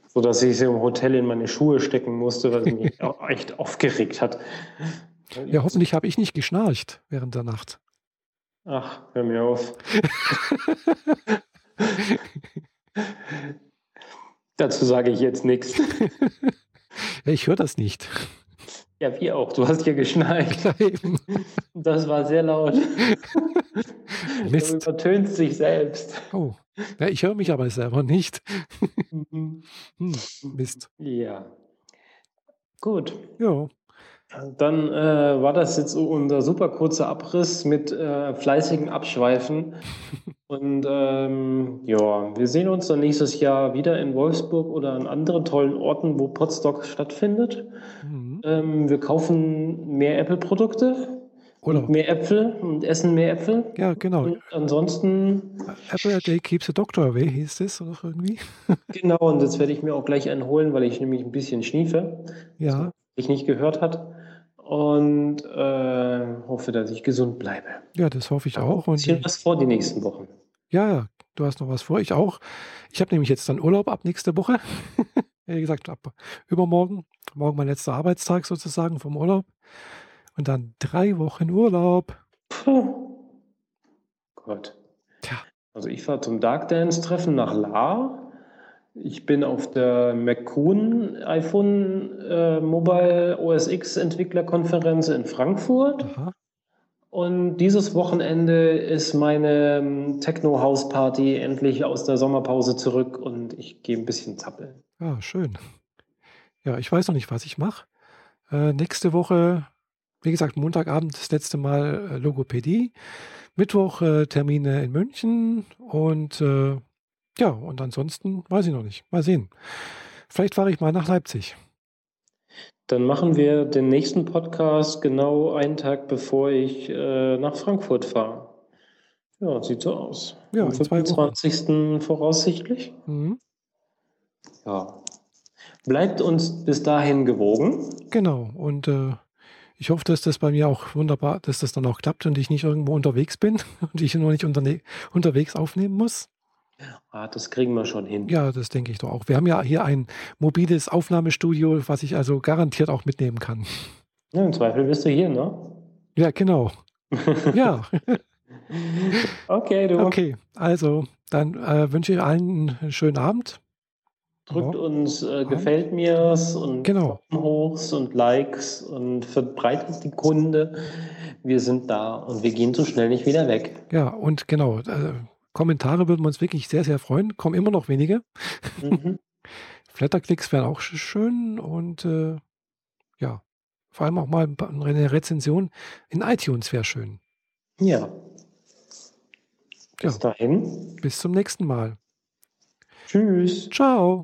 So dass ich sie im Hotel in meine Schuhe stecken musste, was mich echt aufgeregt hat. Ja, hoffentlich habe ich nicht geschnarcht während der Nacht. Ach, hör mir auf. Dazu sage ich jetzt nichts. Ich höre das nicht. Ja, wie auch. Du hast. Ja, eben. Das war sehr laut. Du Mist. übertönst sich selbst. Oh. Ja, ich höre mich aber selber nicht. Mhm. Hm, Mist. Ja. Gut. Ja. Dann äh, war das jetzt so unser super kurzer Abriss mit äh, fleißigen Abschweifen. Und ähm, ja, wir sehen uns dann nächstes Jahr wieder in Wolfsburg oder an anderen tollen Orten, wo Podstock stattfindet. Mhm. Ähm, wir kaufen mehr Apple-Produkte, Oder? mehr Äpfel und essen mehr Äpfel. Ja, genau. Und ansonsten, Apple a day keeps the doctor away, hieß das oder irgendwie? genau, und jetzt werde ich mir auch gleich einen holen, weil ich nämlich ein bisschen schniefe, Ja, ich nicht gehört hat. Und äh, hoffe, dass ich gesund bleibe. ja, das hoffe ich auch. Und bisschen was vor die nächsten Wochen. ja, ja, du hast noch was vor, ich auch. Ich habe nämlich jetzt dann Urlaub ab nächste Woche. Wie gesagt, ab übermorgen. Morgen mein letzter Arbeitstag sozusagen vom Urlaub. Und dann drei Wochen Urlaub. Puh. Gott. Tja. Also ich fahre zum Dark Dance Treffen nach La. Ich bin auf der McCoon iPhone äh, Mobile OS X Entwicklerkonferenz in Frankfurt. Aha. Und dieses Wochenende ist meine ähm, Techno House Party endlich aus der Sommerpause zurück und ich gehe ein bisschen zappeln. Ja, schön. Ja, ich weiß noch nicht, was ich mache. Äh, nächste Woche, wie gesagt, Montagabend das letzte Mal äh, Logopädie. Mittwoch äh, Termine in München und äh, ja, und ansonsten weiß ich noch nicht. Mal sehen. Vielleicht fahre ich mal nach Leipzig. Dann machen wir den nächsten Podcast genau einen Tag bevor ich äh, nach Frankfurt fahre. Ja, sieht so aus. Ja, Am in zwei Wochen. 25. voraussichtlich. Mhm. Ja. Bleibt uns bis dahin gewogen. Genau. Und äh, ich hoffe, dass das bei mir auch wunderbar, dass das dann auch klappt und ich nicht irgendwo unterwegs bin und ich nur nicht unterne unterwegs aufnehmen muss. Ah, das kriegen wir schon hin. Ja, das denke ich doch auch. Wir haben ja hier ein mobiles Aufnahmestudio, was ich also garantiert auch mitnehmen kann. Ja, Im Zweifel bist du hier, ne? Ja, genau. Ja, Okay, du. okay. Also, dann äh, wünsche ich allen einen schönen Abend. Drückt Ja. uns äh, gefällt mir's und Genau. Hochs und Likes und verbreitet die Kunde. Wir sind da und wir gehen so schnell nicht wieder weg. Ja, und genau, äh, Kommentare würden wir uns wirklich sehr, sehr freuen. Kommen immer noch wenige. Mhm. Flatterklicks wären auch sch- schön und äh, ja, vor allem auch mal eine Rezension in iTunes wäre schön. Ja. Bis Ja. dahin. Bis zum nächsten Mal. Tschüss. Ciao.